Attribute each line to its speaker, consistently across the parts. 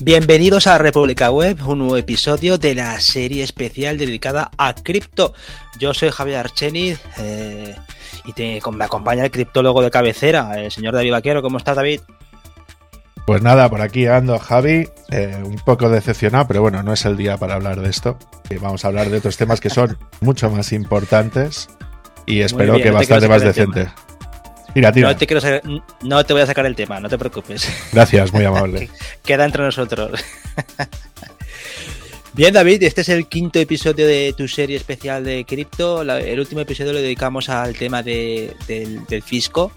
Speaker 1: Bienvenidos a República Web, un nuevo episodio de la serie especial dedicada a cripto. Yo soy Javier Archeni eh, y me acompaña el criptólogo de cabecera, el señor David Vaquero. ¿Cómo estás, David?
Speaker 2: Pues nada, por aquí ando Javi, eh, un poco decepcionado, pero bueno, no es el día para hablar de esto. vamos a hablar de otros temas que son mucho más importantes y espero que bastante más decente.
Speaker 1: No te, quiero no te voy a sacar el tema, no te preocupes.
Speaker 2: Gracias, muy amable.
Speaker 1: Queda entre nosotros. Bien, David, este es el quinto episodio de tu serie especial de cripto. El último episodio lo dedicamos al tema del, fisco.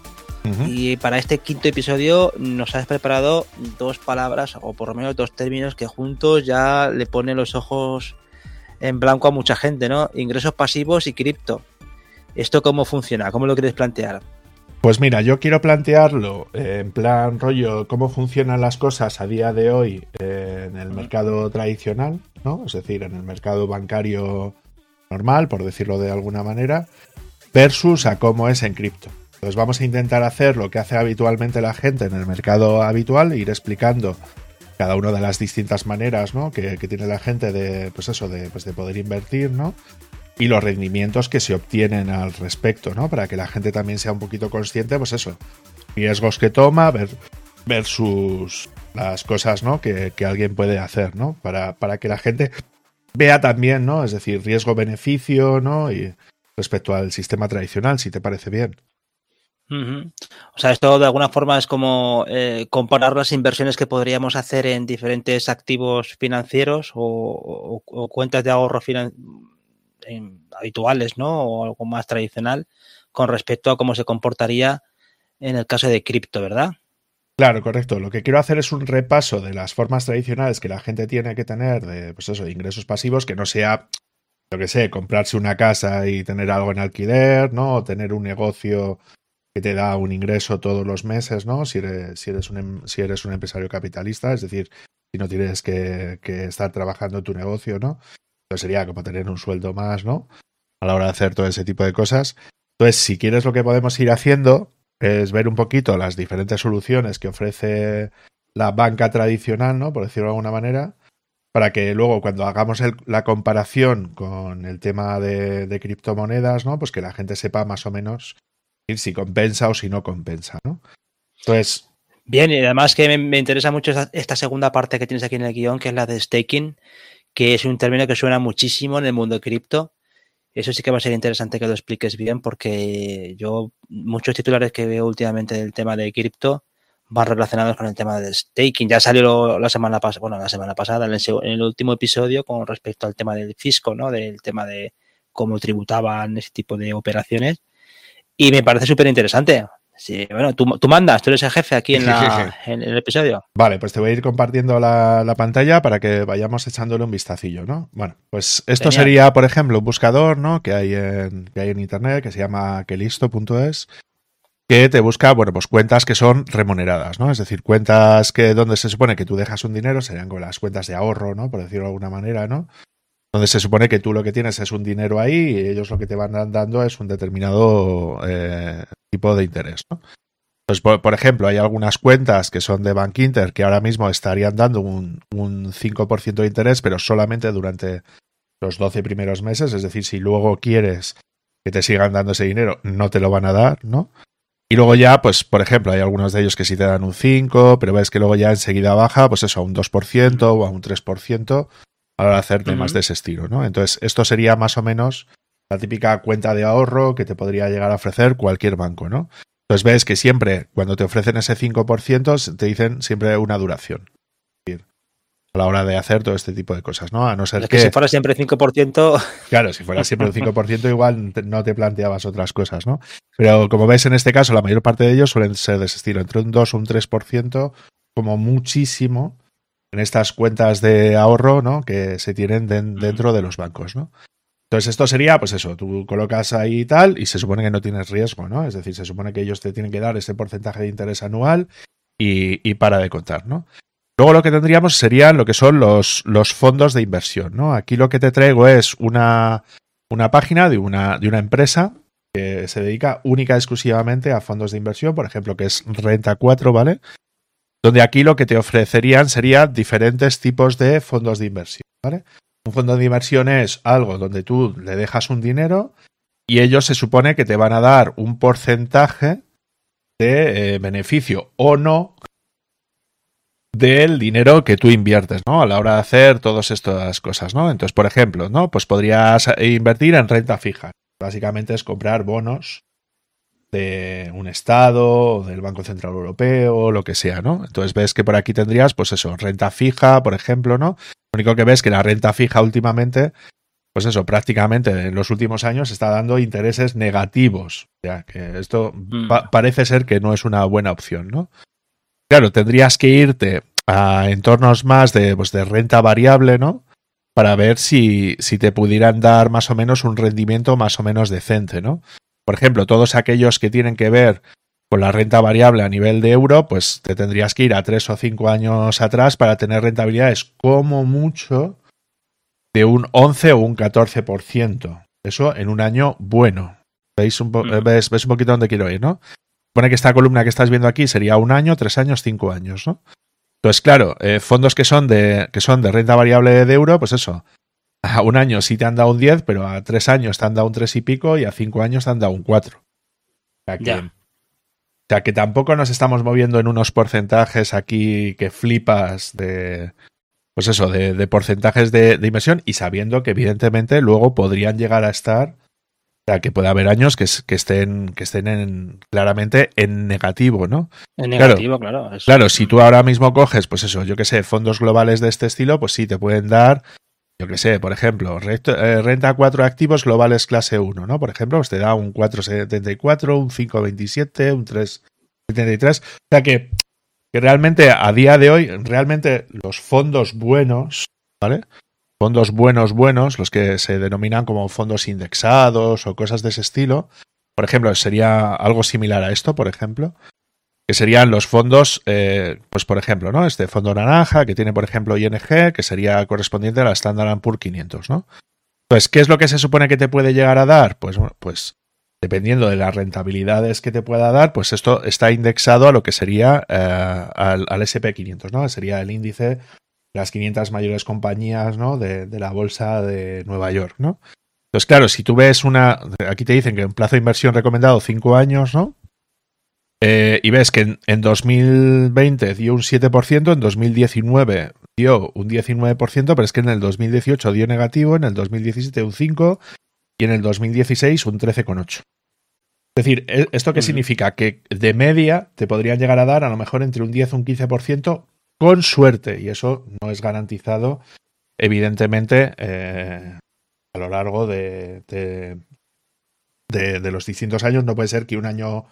Speaker 1: Y para este quinto episodio nos has preparado dos palabras, o por lo menos dos términos que juntos ya le ponen los ojos en blanco a mucha gente, ¿no? Ingresos pasivos y cripto. ¿Esto cómo funciona? ¿Cómo lo quieres plantear?
Speaker 2: Pues mira, yo quiero plantearlo en plan rollo, cómo funcionan las cosas a día de hoy en el mercado tradicional, ¿no? Es decir, en el mercado bancario normal, por decirlo de alguna manera, versus a cómo es en cripto. Entonces vamos a intentar hacer lo que hace habitualmente la gente en el mercado habitual, ir explicando cada una de las distintas maneras ¿no? que, tiene la gente de, pues eso, de, pues de poder invertir, ¿no? Y los rendimientos que se obtienen al respecto, ¿no? Para que la gente también sea un poquito consciente, pues eso, riesgos que toma ver, versus las cosas, ¿no? Que, alguien puede hacer, ¿no? Para, para que la gente vea también, ¿no? Es decir, riesgo-beneficio, ¿no? Y respecto al sistema tradicional, si te parece bien.
Speaker 1: O sea, esto de alguna forma es como eh, comparar las inversiones que podríamos hacer en diferentes activos financieros o, o cuentas de ahorro financiero habituales, ¿no? O algo más tradicional con respecto a cómo se comportaría en el caso de cripto, ¿verdad?
Speaker 2: Claro, correcto. Lo que quiero hacer es un repaso de las formas tradicionales que la gente tiene que tener de, pues eso, ingresos pasivos, que no sea, lo que sé, comprarse una casa y tener algo en alquiler, ¿no? O tener un negocio que te da un ingreso todos los meses, ¿no? Si eres, si eres, un, em, si eres un empresario capitalista, es decir, si no tienes que, que estar trabajando tu negocio, ¿no? Sería como tener un sueldo más, ¿no? A la hora de hacer todo ese tipo de cosas. Entonces, si quieres lo que podemos ir haciendo es ver un poquito las diferentes soluciones que ofrece la banca tradicional, ¿no? Por decirlo de alguna manera, para que luego cuando hagamos la comparación con el tema de, criptomonedas, ¿no? Pues que la gente sepa más o menos si compensa o si no compensa, ¿no? Entonces...
Speaker 1: Bien, y además que me, interesa mucho esta, segunda parte que tienes aquí en el guion, que es la de staking, que es un término que suena muchísimo en el mundo cripto. Eso sí que va a ser interesante que lo expliques bien porque yo muchos titulares que veo últimamente del tema de cripto van relacionados con el tema de staking. Ya salió la semana pasada, bueno, la semana pasada, en el, último episodio con respecto al tema del fisco, ¿no? Del tema de cómo tributaban ese tipo de operaciones. Y me parece súper interesante. Sí, bueno, tú, mandas, tú eres el jefe aquí en, el episodio.
Speaker 2: Vale, pues te voy a ir compartiendo la, pantalla para que vayamos echándole un vistacillo, ¿no? Bueno, pues esto sería, por ejemplo, un buscador, ¿no? Que hay en, que hay en internet que se llama quelisto.es que te busca, bueno, pues cuentas que son remuneradas, ¿no? Es decir, cuentas que donde se supone que tú dejas un dinero, serían con las cuentas de ahorro, ¿no? Por decirlo de alguna manera, ¿no? donde se supone que tú lo que tienes es un dinero ahí y ellos lo que te van dando es un determinado eh, tipo de interés. ¿no? Pues, por, ejemplo, hay algunas cuentas que son de Bank Inter que ahora mismo estarían dando un, un 5% de interés, pero solamente durante los 12 primeros meses. Es decir, si luego quieres que te sigan dando ese dinero, no te lo van a dar, ¿no? Y luego ya, pues, por ejemplo, hay algunos de ellos que sí te dan un 5, pero ves que luego ya enseguida baja, pues eso, a un 2% o a un 3% a la hora de hacer temas de ese estilo, ¿no? Entonces, esto sería más o menos la típica cuenta de ahorro que te podría llegar a ofrecer cualquier banco, ¿no? Entonces ves que siempre, cuando te ofrecen ese 5%, te dicen siempre una duración. A la hora de hacer todo este tipo de cosas, ¿no? A no ser
Speaker 1: que, que. si fuera siempre 5%.
Speaker 2: Claro, si fuera siempre un 5%, igual no te planteabas otras cosas, ¿no? Pero como ves en este caso, la mayor parte de ellos suelen ser de ese estilo, entre un 2 o un 3%, como muchísimo, en estas cuentas de ahorro, ¿no? Que se tienen dentro de los bancos, ¿no? Entonces esto sería, pues eso, tú colocas ahí y tal y se supone que no tienes riesgo, ¿no? Es decir, se supone que ellos te tienen que dar ese porcentaje de interés anual y, para de contar, ¿no? Luego lo que tendríamos serían lo que son los, fondos de inversión, ¿no? Aquí lo que te traigo es una, página de una, de una empresa que se dedica única y exclusivamente a fondos de inversión, por ejemplo, que es Renta 4, ¿vale? donde aquí lo que te ofrecerían sería diferentes tipos de fondos de inversión. ¿vale? Un fondo de inversión es algo donde tú le dejas un dinero y ellos se supone que te van a dar un porcentaje de eh, beneficio o no del dinero que tú inviertes, ¿no? A la hora de hacer todas estas cosas, ¿no? Entonces, por ejemplo, ¿no? Pues podrías invertir en renta fija. Básicamente es comprar bonos de un Estado, del Banco Central Europeo, lo que sea, ¿no? Entonces ves que por aquí tendrías, pues eso, renta fija, por ejemplo, ¿no? Lo único que ves que la renta fija últimamente, pues eso, prácticamente en los últimos años está dando intereses negativos. Ya que esto mm. parece ser que no es una buena opción, ¿no? Claro, tendrías que irte a entornos más de, pues, de renta variable, ¿no? Para ver si, si te pudieran dar más o menos un rendimiento más o menos decente, ¿no? Por ejemplo, todos aquellos que tienen que ver con la renta variable a nivel de euro, pues te tendrías que ir a tres o cinco años atrás para tener rentabilidades como mucho de un 11 o un 14%. Eso en un año bueno. ¿Veis un, mm. ves, un poquito dónde quiero ir, no? Pone que esta columna que estás viendo aquí sería un año, tres años, cinco años, ¿no? Entonces, claro, eh, fondos que son, de, que son de renta variable de euro, pues eso, a un año sí te han dado un 10, pero a tres años te han dado un 3 y pico y a cinco años te han dado un 4. O sea que, o sea que tampoco nos estamos moviendo en unos porcentajes aquí que flipas de, pues eso, de, porcentajes de, inversión y sabiendo que evidentemente luego podrían llegar a estar, o sea, que puede haber años que, estén, que estén en, claramente en negativo, ¿no?
Speaker 1: En negativo, claro.
Speaker 2: Claro, si tú ahora mismo coges, pues eso, yo que sé, fondos globales de este estilo, pues sí, te pueden dar yo que sé, por ejemplo, eh, renta 4 activos globales clase 1, ¿no? Por ejemplo, pues te da un 4,74, un 5,27, un 3,73. O sea que, que realmente a día de hoy, realmente los fondos buenos, ¿vale? Fondos buenos, buenos, los que se denominan como fondos indexados o cosas de ese estilo. Por ejemplo, sería algo similar a esto, por ejemplo que serían los fondos, eh, pues por ejemplo, ¿no? Este fondo naranja que tiene, por ejemplo, ING, que sería correspondiente a la Standard Poor's 500, ¿no? Pues, ¿qué es lo que se supone que te puede llegar a dar? Pues, pues dependiendo de las rentabilidades que te pueda dar, pues esto está indexado a lo que sería eh, al, SP500, ¿no? Sería el índice las 500 mayores compañías, ¿no? De, de, la bolsa de Nueva York, ¿no? Entonces, claro, si tú ves una, aquí te dicen que en plazo de inversión recomendado 5 años, ¿no? Eh, y ves que en, 2020 dio un 7%, en 2019 dio un 19%, pero es que en el 2018 dio negativo, en el 2017 un 5% y en el 2016 un 13,8%. Es decir, ¿e-, ¿esto qué significa? Que de media te podrían llegar a dar a lo mejor entre un 10 o un 15% con suerte, y eso no es garantizado, evidentemente, eh, a lo largo de, de, de los distintos años. No puede ser que un año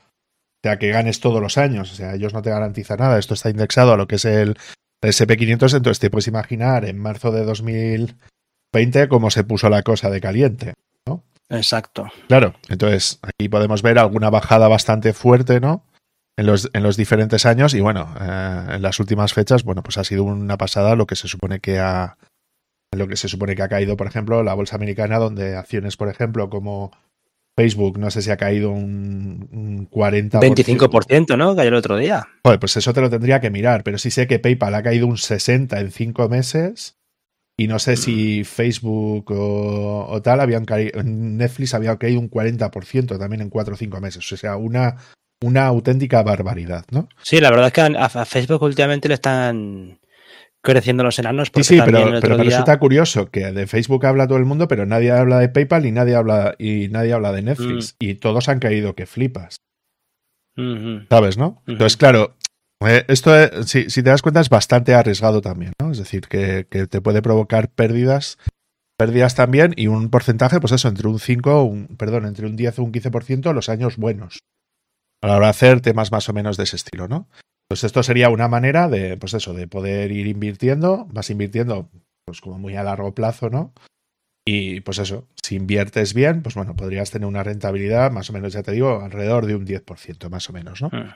Speaker 2: o sea, que ganes todos los años. O sea, ellos no te garantizan nada. Esto está indexado a lo que es el, SP500. Entonces te puedes imaginar en marzo de 2020 cómo se puso la cosa de caliente. ¿no?
Speaker 1: Exacto.
Speaker 2: Claro. Entonces aquí podemos ver alguna bajada bastante fuerte, ¿no? En los, en los diferentes años. Y bueno, eh, en las últimas fechas, bueno, pues ha sido una pasada lo que se supone que ha. Lo que se supone que ha caído, por ejemplo, la bolsa americana, donde acciones, por ejemplo, como Facebook, no sé si ha caído un, 40%.
Speaker 1: 25%, ¿no? Cayó el otro día.
Speaker 2: Joder, pues eso te lo tendría que mirar, pero sí sé que PayPal ha caído un 60% en 5 meses. Y no sé si Facebook o, tal habían caído. Netflix había caído un 40% también en 4 o 5 meses. O sea, una, una auténtica barbaridad, ¿no?
Speaker 1: Sí, la verdad es que a Facebook últimamente le están creciendo los enanos.
Speaker 2: Sí, sí, pero, pero me resulta curioso que de Facebook habla todo el mundo, pero nadie habla de PayPal y nadie habla, y nadie habla de Netflix. Mm. Y todos han caído que flipas. ¿Sabes, no? Entonces, claro, eh, esto, si, si, te das cuenta, es bastante arriesgado también, ¿no? Es decir, que, que, te puede provocar pérdidas, pérdidas también y un porcentaje, pues eso, entre un 5, un, perdón, entre un 10 o un 15% los años buenos. A la hora de hacer temas más o menos de ese estilo, ¿no? Pues esto sería una manera de, pues eso, de poder ir invirtiendo, vas invirtiendo, pues como muy a largo plazo, ¿no? Y pues eso, si inviertes bien, pues bueno, podrías tener una rentabilidad más o menos, ya te digo, alrededor de un 10%, más o menos, ¿no? Hmm.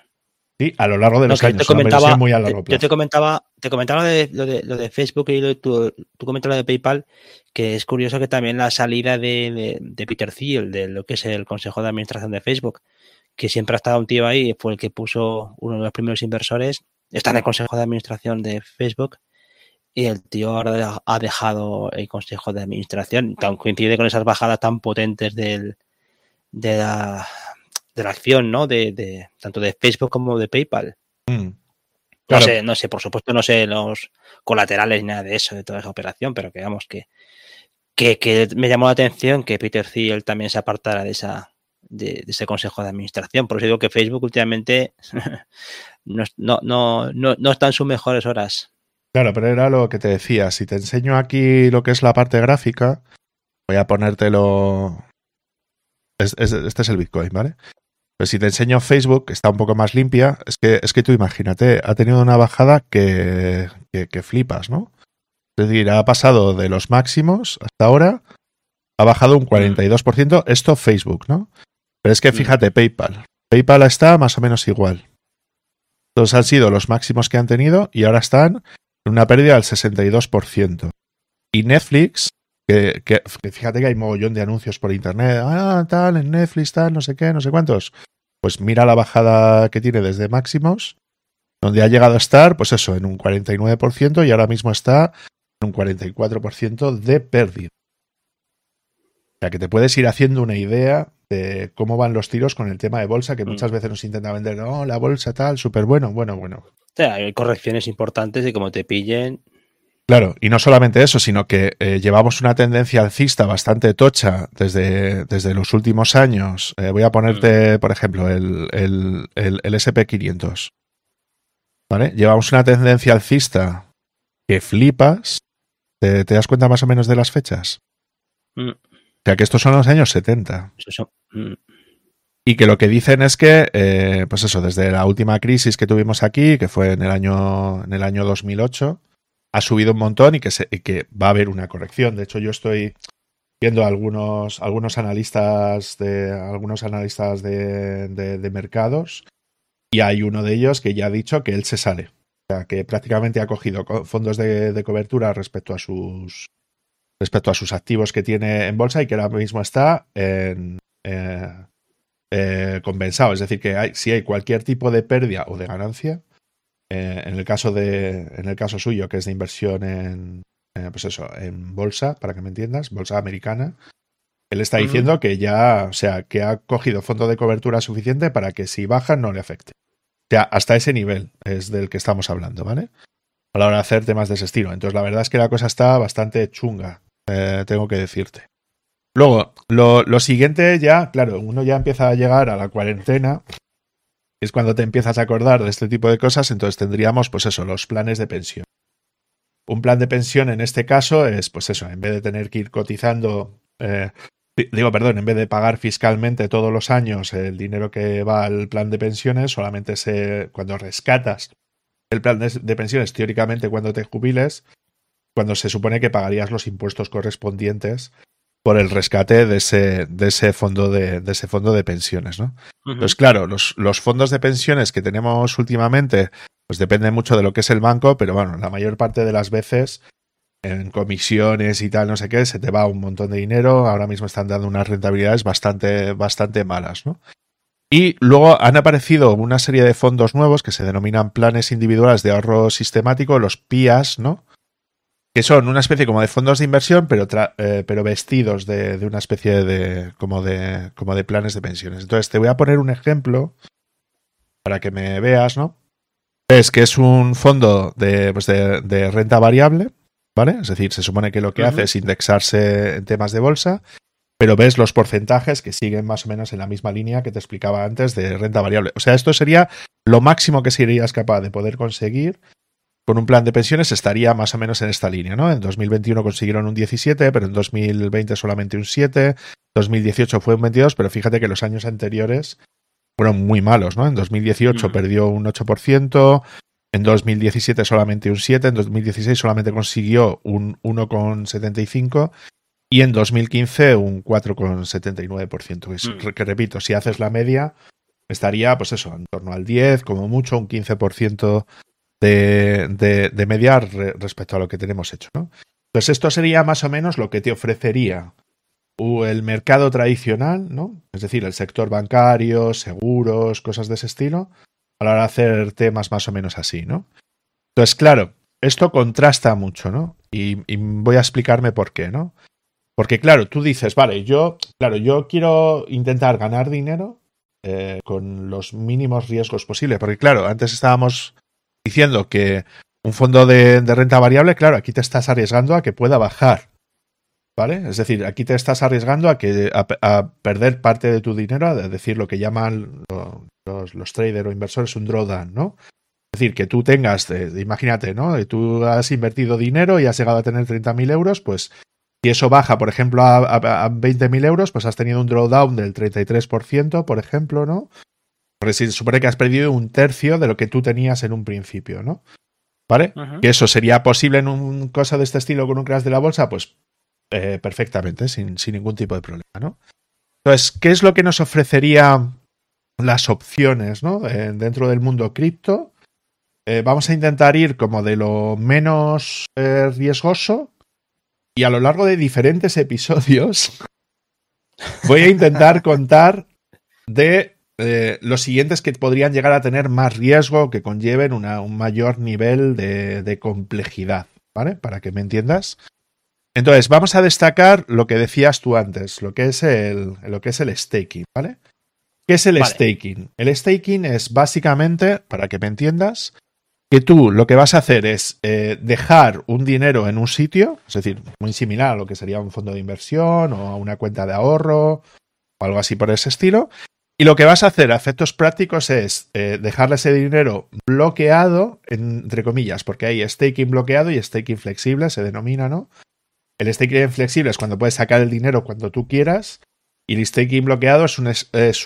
Speaker 2: Sí, a lo largo de los años.
Speaker 1: Te comentaba, muy a largo plazo. Yo te comentaba, te comentaba lo de, lo de, lo de Facebook y lo tú, tú comentabas lo de PayPal, que es curioso que también la salida de, de Peter Thiel, de lo que es el Consejo de Administración de Facebook, que siempre ha estado un tío ahí, fue el que puso uno de los primeros inversores, está en el consejo de administración de Facebook y el tío ahora ha dejado el consejo de administración. coincide con esas bajadas tan potentes del, de, la, de la acción, ¿no? De, tanto de Facebook como de PayPal. Mm. No sé, no sé, por supuesto, no sé los colaterales ni nada de eso, de toda esa operación, pero que vamos que, que, me llamó la atención que Peter Thiel también se apartara de esa de, ese consejo de administración. Por eso digo que Facebook últimamente no, no, no, no está en sus mejores horas.
Speaker 2: Claro, pero era lo que te decía. Si te enseño aquí lo que es la parte gráfica, voy a ponértelo. este es el Bitcoin, ¿vale? Pues si te enseño Facebook, que está un poco más limpia, es que, es que tú imagínate, ha tenido una bajada que, que, flipas, ¿no? Es decir, ha pasado de los máximos hasta ahora, ha bajado un 42%, esto Facebook, ¿no? Pero es que fíjate, PayPal. PayPal está más o menos igual. Entonces han sido los máximos que han tenido y ahora están una pérdida del 62%. Y Netflix, que, fíjate que hay mogollón de anuncios por internet, ah, tal, en Netflix, tal, no sé qué, no sé cuántos. Pues mira la bajada que tiene desde máximos, donde ha llegado a estar, pues eso, en un 49% y ahora mismo está en un 44% de pérdida. O sea que te puedes ir haciendo una idea de cómo van los tiros con el tema de bolsa, que mm. muchas veces nos intenta vender, no, la bolsa tal, súper bueno, bueno, bueno
Speaker 1: hay correcciones importantes y como te pillen.
Speaker 2: Claro, y no solamente eso, sino que eh, llevamos una tendencia alcista bastante tocha desde, desde los últimos años. Eh, voy a ponerte, mm. por ejemplo, el, el, el, SP500. ¿Vale? Llevamos una tendencia alcista que flipas. ¿Te, das cuenta más o menos de las fechas? Mm. O sea, que estos son los años 70. Eso, y que lo que dicen es que, eh, pues eso, desde la última crisis que tuvimos aquí, que fue en el año, en el año 2008, ha subido un montón y que, se, que va a haber una corrección. De hecho, yo estoy viendo algunos, algunos analistas de algunos analistas de, de, mercados y hay uno de ellos que ya ha dicho que él se sale. O sea, que prácticamente ha cogido fondos de, de cobertura respecto a sus respecto a sus activos que tiene en bolsa y que ahora mismo está en, eh, eh, compensado. Es decir, que hay, si hay cualquier tipo de pérdida o de ganancia, eh, en, el caso de, en el caso suyo, que es de inversión en, pues eso, en bolsa, para que me entiendas, bolsa americana, él está diciendo que ya, o sea, que ha cogido fondo de cobertura suficiente para que si baja no le afecte. O sea, hasta ese nivel es del que estamos hablando, ¿vale? A la hora de hacer temas de ese estilo. Entonces, la verdad es que la cosa está bastante chunga, tengo que decirte. Luego, lo, siguiente ya, claro, uno ya empieza a llegar a la cuarentena, es cuando te empiezas a acordar de este tipo de cosas, entonces tendríamos, pues eso, los planes de pensión. Un plan de pensión en este caso es, pues eso, en vez de tener que ir cotizando, eh, digo, perdón, en vez de pagar fiscalmente todos los años el dinero que va al plan de pensiones, solamente se, cuando rescatas el plan de pensiones, teóricamente cuando te jubiles, cuando se supone que pagarías los impuestos correspondientes por el rescate de ese, de ese fondo de, de ese fondo de pensiones, ¿no? Entonces, claro, los, los fondos de pensiones que tenemos últimamente, pues depende mucho de lo que es el banco, pero bueno, la mayor parte de las veces en comisiones y tal, no sé qué, se te va un montón de dinero. Ahora mismo están dando unas rentabilidades bastante, bastante malas, ¿no? Y luego han aparecido una serie de fondos nuevos que se denominan planes individuales de ahorro sistemático, los PIAs, ¿no? Que son una especie como de fondos de inversión, pero, eh, pero vestidos de, una especie de como, de como de planes de pensiones. Entonces, te voy a poner un ejemplo para que me veas, ¿no? Es que es un fondo de, pues de, renta variable, ¿vale? Es decir, se supone que lo que hace es indexarse en temas de bolsa, pero ves los porcentajes que siguen más o menos en la misma línea que te explicaba antes de renta variable. O sea, esto sería lo máximo que serías capaz de poder conseguir con un plan de pensiones estaría más o menos en esta línea, ¿no? En 2021 consiguieron un 17, pero en 2020 solamente un 7, 2018 fue un 22, pero fíjate que los años anteriores fueron muy malos, ¿no? En 2018 mm. perdió un 8%, en 2017 solamente un 7, en 2016 solamente consiguió un 1,75 y en 2015 un 4,79%. Es mm. que repito, si haces la media, estaría, pues eso, en torno al 10, como mucho, un 15% de, mediar respecto a lo que tenemos hecho. ¿no? Entonces, esto sería más o menos lo que te ofrecería el mercado tradicional, ¿no? Es decir, el sector bancario, seguros, cosas de ese estilo, a la hora de hacer temas más o menos así, ¿no? Entonces, claro, esto contrasta mucho, ¿no? Y, voy a explicarme por qué, ¿no? Porque, claro, tú dices, vale, yo, claro, yo quiero intentar ganar dinero eh, con los mínimos riesgos posibles. Porque, claro, antes estábamos diciendo que un fondo de, renta variable, claro, aquí te estás arriesgando a que pueda bajar. ¿Vale? Es decir, aquí te estás arriesgando a que a, perder parte de tu dinero, a decir lo que llaman los, los traders o inversores un drawdown, ¿no? Es decir, que tú tengas, imagínate, ¿no? Tú has invertido dinero y has llegado a tener 30.000 euros, pues si eso baja, por ejemplo, a, a, 20.000 euros, pues has tenido un drawdown del 33%, por ejemplo, ¿no? Porque se supone que has perdido un tercio de lo que tú tenías en un principio, ¿no? ¿Vale? Que eso sería posible en un cosa de este estilo con un crash de la bolsa, pues eh, perfectamente, sin, sin, ningún tipo de problema, ¿no? Entonces, ¿qué es lo que nos ofrecería las opciones, ¿no? dentro del mundo cripto eh, vamos a intentar ir como de lo menos eh, riesgoso y a lo largo de diferentes episodios voy a intentar contar de eh, los siguientes que podrían llegar a tener más riesgo, que conlleven un mayor nivel de, complejidad, ¿vale? Para que me entiendas. Entonces, vamos a destacar lo que decías tú antes, lo que es el, lo que es el staking, ¿vale? ¿Qué es el staking? El staking es básicamente, para que me entiendas, que tú lo que vas a hacer es eh, dejar un dinero en un sitio, es decir, muy similar a lo que sería un fondo de inversión o una cuenta de ahorro o algo así por ese estilo. Y lo que vas a hacer a efectos prácticos es eh, dejarle ese dinero bloqueado, entre comillas, porque hay staking bloqueado y staking flexible, se denomina, ¿no? El staking flexible es cuando puedes sacar el dinero cuando tú quieras. Y el staking bloqueado es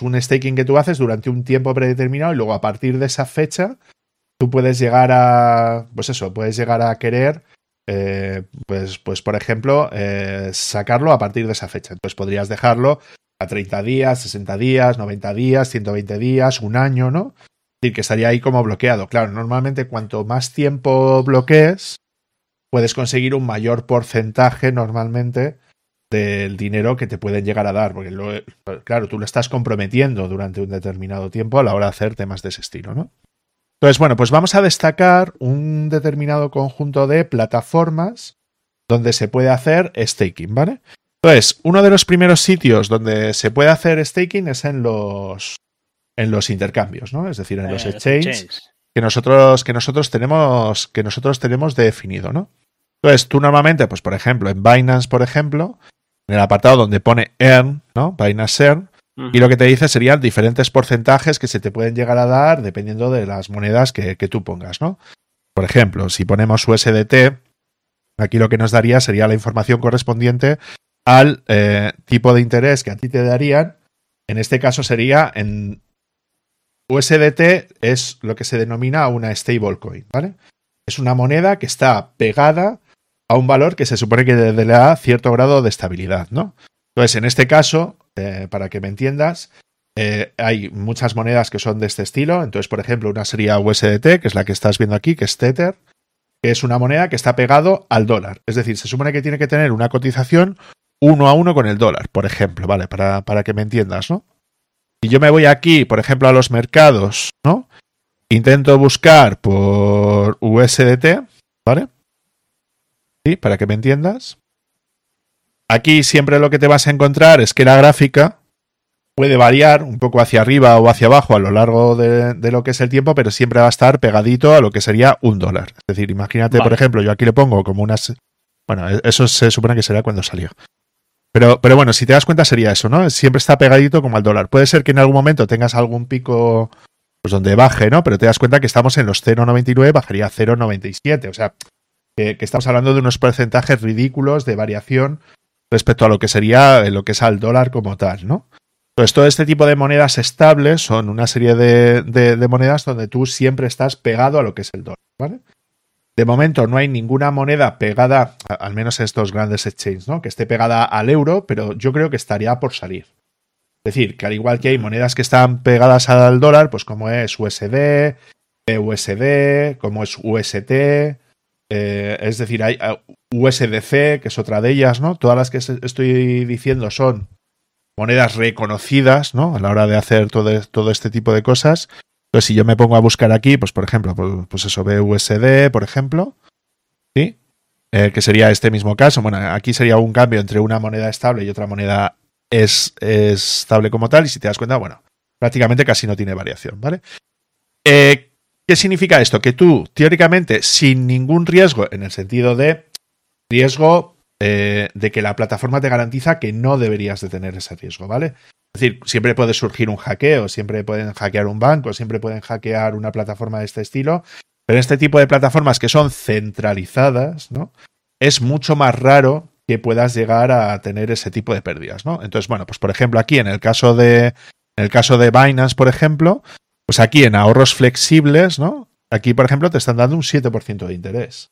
Speaker 2: un, staking que tú haces durante un tiempo predeterminado y luego a partir de esa fecha tú puedes llegar a, pues eso, puedes llegar a querer, eh, pues, pues por ejemplo, eh, sacarlo a partir de esa fecha. Entonces podrías dejarlo a 30 días, 60 días, 90 días, 120 días, un año, ¿no? Es decir, que estaría ahí como bloqueado. Claro, normalmente cuanto más tiempo bloquees, puedes conseguir un mayor porcentaje normalmente del dinero que te pueden llegar a dar, porque claro, tú lo estás comprometiendo durante un determinado tiempo a la hora de hacer temas de ese estilo, ¿no? Entonces, bueno, pues vamos a destacar un determinado conjunto de plataformas donde se puede hacer staking, ¿vale? Entonces, uno de los primeros sitios donde se puede hacer staking es en los en los intercambios, ¿no? Es decir, en los eh, exchanges que nosotros que nosotros tenemos que nosotros tenemos definido, ¿no? Entonces, tú normalmente, pues por ejemplo, en Binance, por ejemplo, en el apartado donde pone earn, ¿no? Binance earn, y lo que te dice serían diferentes porcentajes que se te pueden llegar a dar dependiendo de las monedas que, tú pongas, ¿no? Por ejemplo, si ponemos USDT, aquí lo que nos daría sería la información correspondiente al eh, tipo de interés que a ti te darían. En este caso sería en USDT es lo que se denomina una stablecoin, ¿vale? Es una moneda que está pegada a un valor que se supone que le da cierto grado de estabilidad, ¿no? Entonces, en este caso, eh, para que me entiendas, eh, hay muchas monedas que son de este estilo. Entonces, por ejemplo, una sería USDT, que es la que estás viendo aquí, que es Tether, que es una moneda que está pegado al dólar. Es decir, se supone que tiene que tener una cotización uno a uno con el dólar, por ejemplo, ¿vale? Para, para que me entiendas, ¿no? Si yo me voy aquí, por ejemplo, a los mercados, ¿no? Intento buscar por USDT, ¿vale? Sí, para que me entiendas. Aquí siempre lo que te vas a encontrar es que la gráfica puede variar un poco hacia arriba o hacia abajo a lo largo de, lo que es el tiempo, pero siempre va a estar pegadito a lo que sería un dólar. Es decir, imagínate, por ejemplo, yo aquí le pongo como unas... Bueno, e, eso se supone que será cuando salió. Pero, pero bueno, si te das cuenta sería eso, ¿no? Siempre está pegadito como al dólar. Puede ser que en algún momento tengas algún pico pues donde baje, ¿no? Pero te das cuenta que estamos en los 0,99, bajaría a 0,97. O sea, que, estamos hablando de unos porcentajes ridículos de variación respecto a lo que sería eh, lo que es al dólar como tal, ¿no? Entonces, todo este tipo de monedas estables son una serie de, monedas donde tú siempre estás pegado a lo que es el dólar, ¿vale? De momento no hay ninguna moneda pegada, al menos estos grandes exchanges, ¿no? Que esté pegada al euro, pero yo creo que estaría por salir. Es decir, que al igual que hay monedas que están pegadas al dólar, pues como es USD, USD, como es UST, eh, es decir, hay USDC, que es otra de ellas, ¿no? Todas las que estoy diciendo son monedas reconocidas, ¿no? A la hora de hacer todo este tipo de cosas. Entonces, si yo me pongo a buscar aquí, pues por ejemplo, pues, pues eso, BUSD, por ejemplo, ¿sí? Eh, que sería este mismo caso. Bueno, aquí sería un cambio entre una moneda estable y otra moneda es, estable como tal. Y si te das cuenta, bueno, prácticamente casi no tiene variación, ¿vale? Eh, ¿Qué significa esto? Que tú, teóricamente, sin ningún riesgo, en el sentido de riesgo eh, de que la plataforma te garantiza que no deberías de tener ese riesgo, ¿vale? Es decir, siempre puede surgir un hackeo, siempre pueden hackear un banco, siempre pueden hackear una plataforma de este estilo, pero este tipo de plataformas que son centralizadas, ¿no? Es mucho más raro que puedas llegar a tener ese tipo de pérdidas, ¿no? Entonces, bueno, pues por ejemplo, aquí en el caso de en el caso de Binance, por ejemplo, pues aquí en ahorros flexibles, ¿no? Aquí, por ejemplo, te están dando un 7% de interés.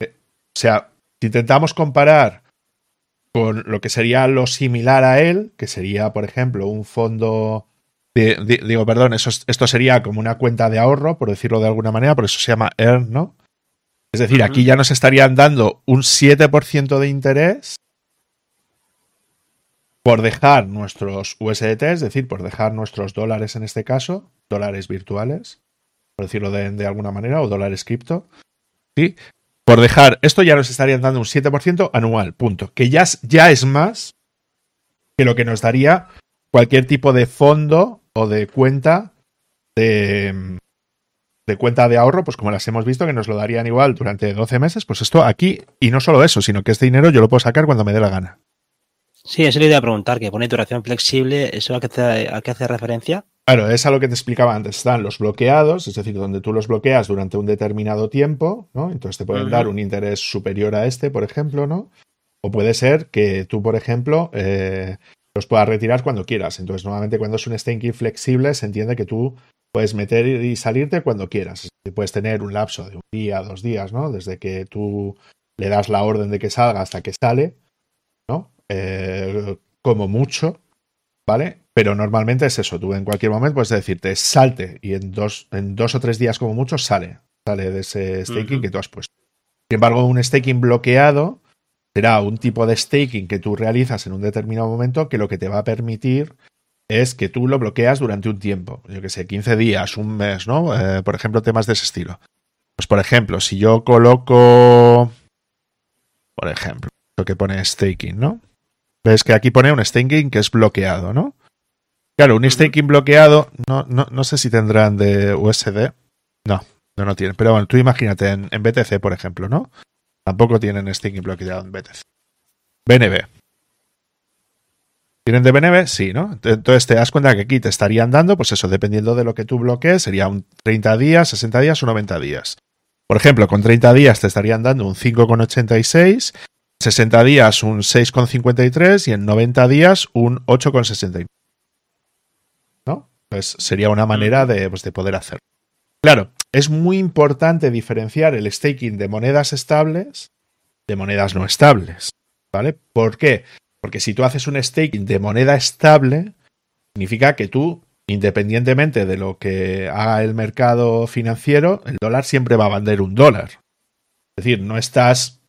Speaker 2: Eh, o sea, si intentamos comparar con lo que sería lo similar a él, que sería, por ejemplo, un fondo. digo, perdón, eso, esto sería como una cuenta de ahorro, por decirlo de alguna manera, por eso se llama Earn, ¿no? Es decir, aquí ya nos estarían dando un 7% de interés por dejar nuestros USDT, es decir, por dejar nuestros dólares en este caso, dólares virtuales, por decirlo de, alguna manera, o dólares cripto, ¿sí? Por dejar, esto ya nos estarían dando un 7% anual, punto. Que ya, ya es más que lo que nos daría cualquier tipo de fondo o de cuenta de, cuenta de ahorro, pues como las hemos visto, que nos lo darían igual durante 12 meses, pues esto aquí, y no solo eso, sino que este dinero yo lo puedo sacar cuando me dé la gana.
Speaker 1: Sí, eso le iba a preguntar, que pone duración flexible, ¿eso a qué, hace referencia?
Speaker 2: Claro, es a lo que te explicaba antes. Están los bloqueados, es decir, donde tú los bloqueas durante un determinado tiempo, ¿no? Entonces te pueden dar un interés superior a este, por ejemplo, ¿no? O puede ser que tú, por ejemplo, eh, los puedas retirar cuando quieras. Entonces, normalmente cuando es un staking flexible, se entiende que tú puedes meter y salirte cuando quieras. Puedes tener un lapso de un día, dos días, ¿no? Desde que tú le das la orden de que salga hasta que sale, ¿no? Eh, como mucho, ¿vale? Pero normalmente es eso, tú en cualquier momento puedes decirte salte y en dos, en dos o tres días como mucho sale, sale de ese staking que tú has puesto. Sin embargo, un staking bloqueado será un tipo de staking que tú realizas en un determinado momento que lo que te va a permitir es que tú lo bloqueas durante un tiempo, yo que sé, 15 días, un mes, ¿no? Eh, por ejemplo, temas de ese estilo. Pues por ejemplo, si yo coloco, por ejemplo, lo que pone staking, ¿no? Ves que aquí pone un staking que es bloqueado, ¿no? Claro, un staking bloqueado, no, no, no sé si tendrán de USD. No, no, no tienen. Pero bueno, tú imagínate en, BTC, por ejemplo, ¿no? Tampoco tienen staking bloqueado en BTC. BNB. ¿Tienen de BNB? Sí, ¿no? Entonces te das cuenta que aquí te estarían dando, pues eso, dependiendo de lo que tú bloquees, sería un 30 días, 60 días o 90 días. Por ejemplo, con 30 días te estarían dando un 5,86 60 días un 6,53 y en 90 días un 8,69. Pues sería una manera de, pues, de poder hacerlo. Claro, es muy importante diferenciar el staking de monedas estables de monedas no estables. ¿Vale? ¿Por qué? Porque si tú haces un staking de moneda estable, significa que tú, independientemente de lo que haga el mercado financiero, el dólar siempre va a valer un dólar. Es decir, no estás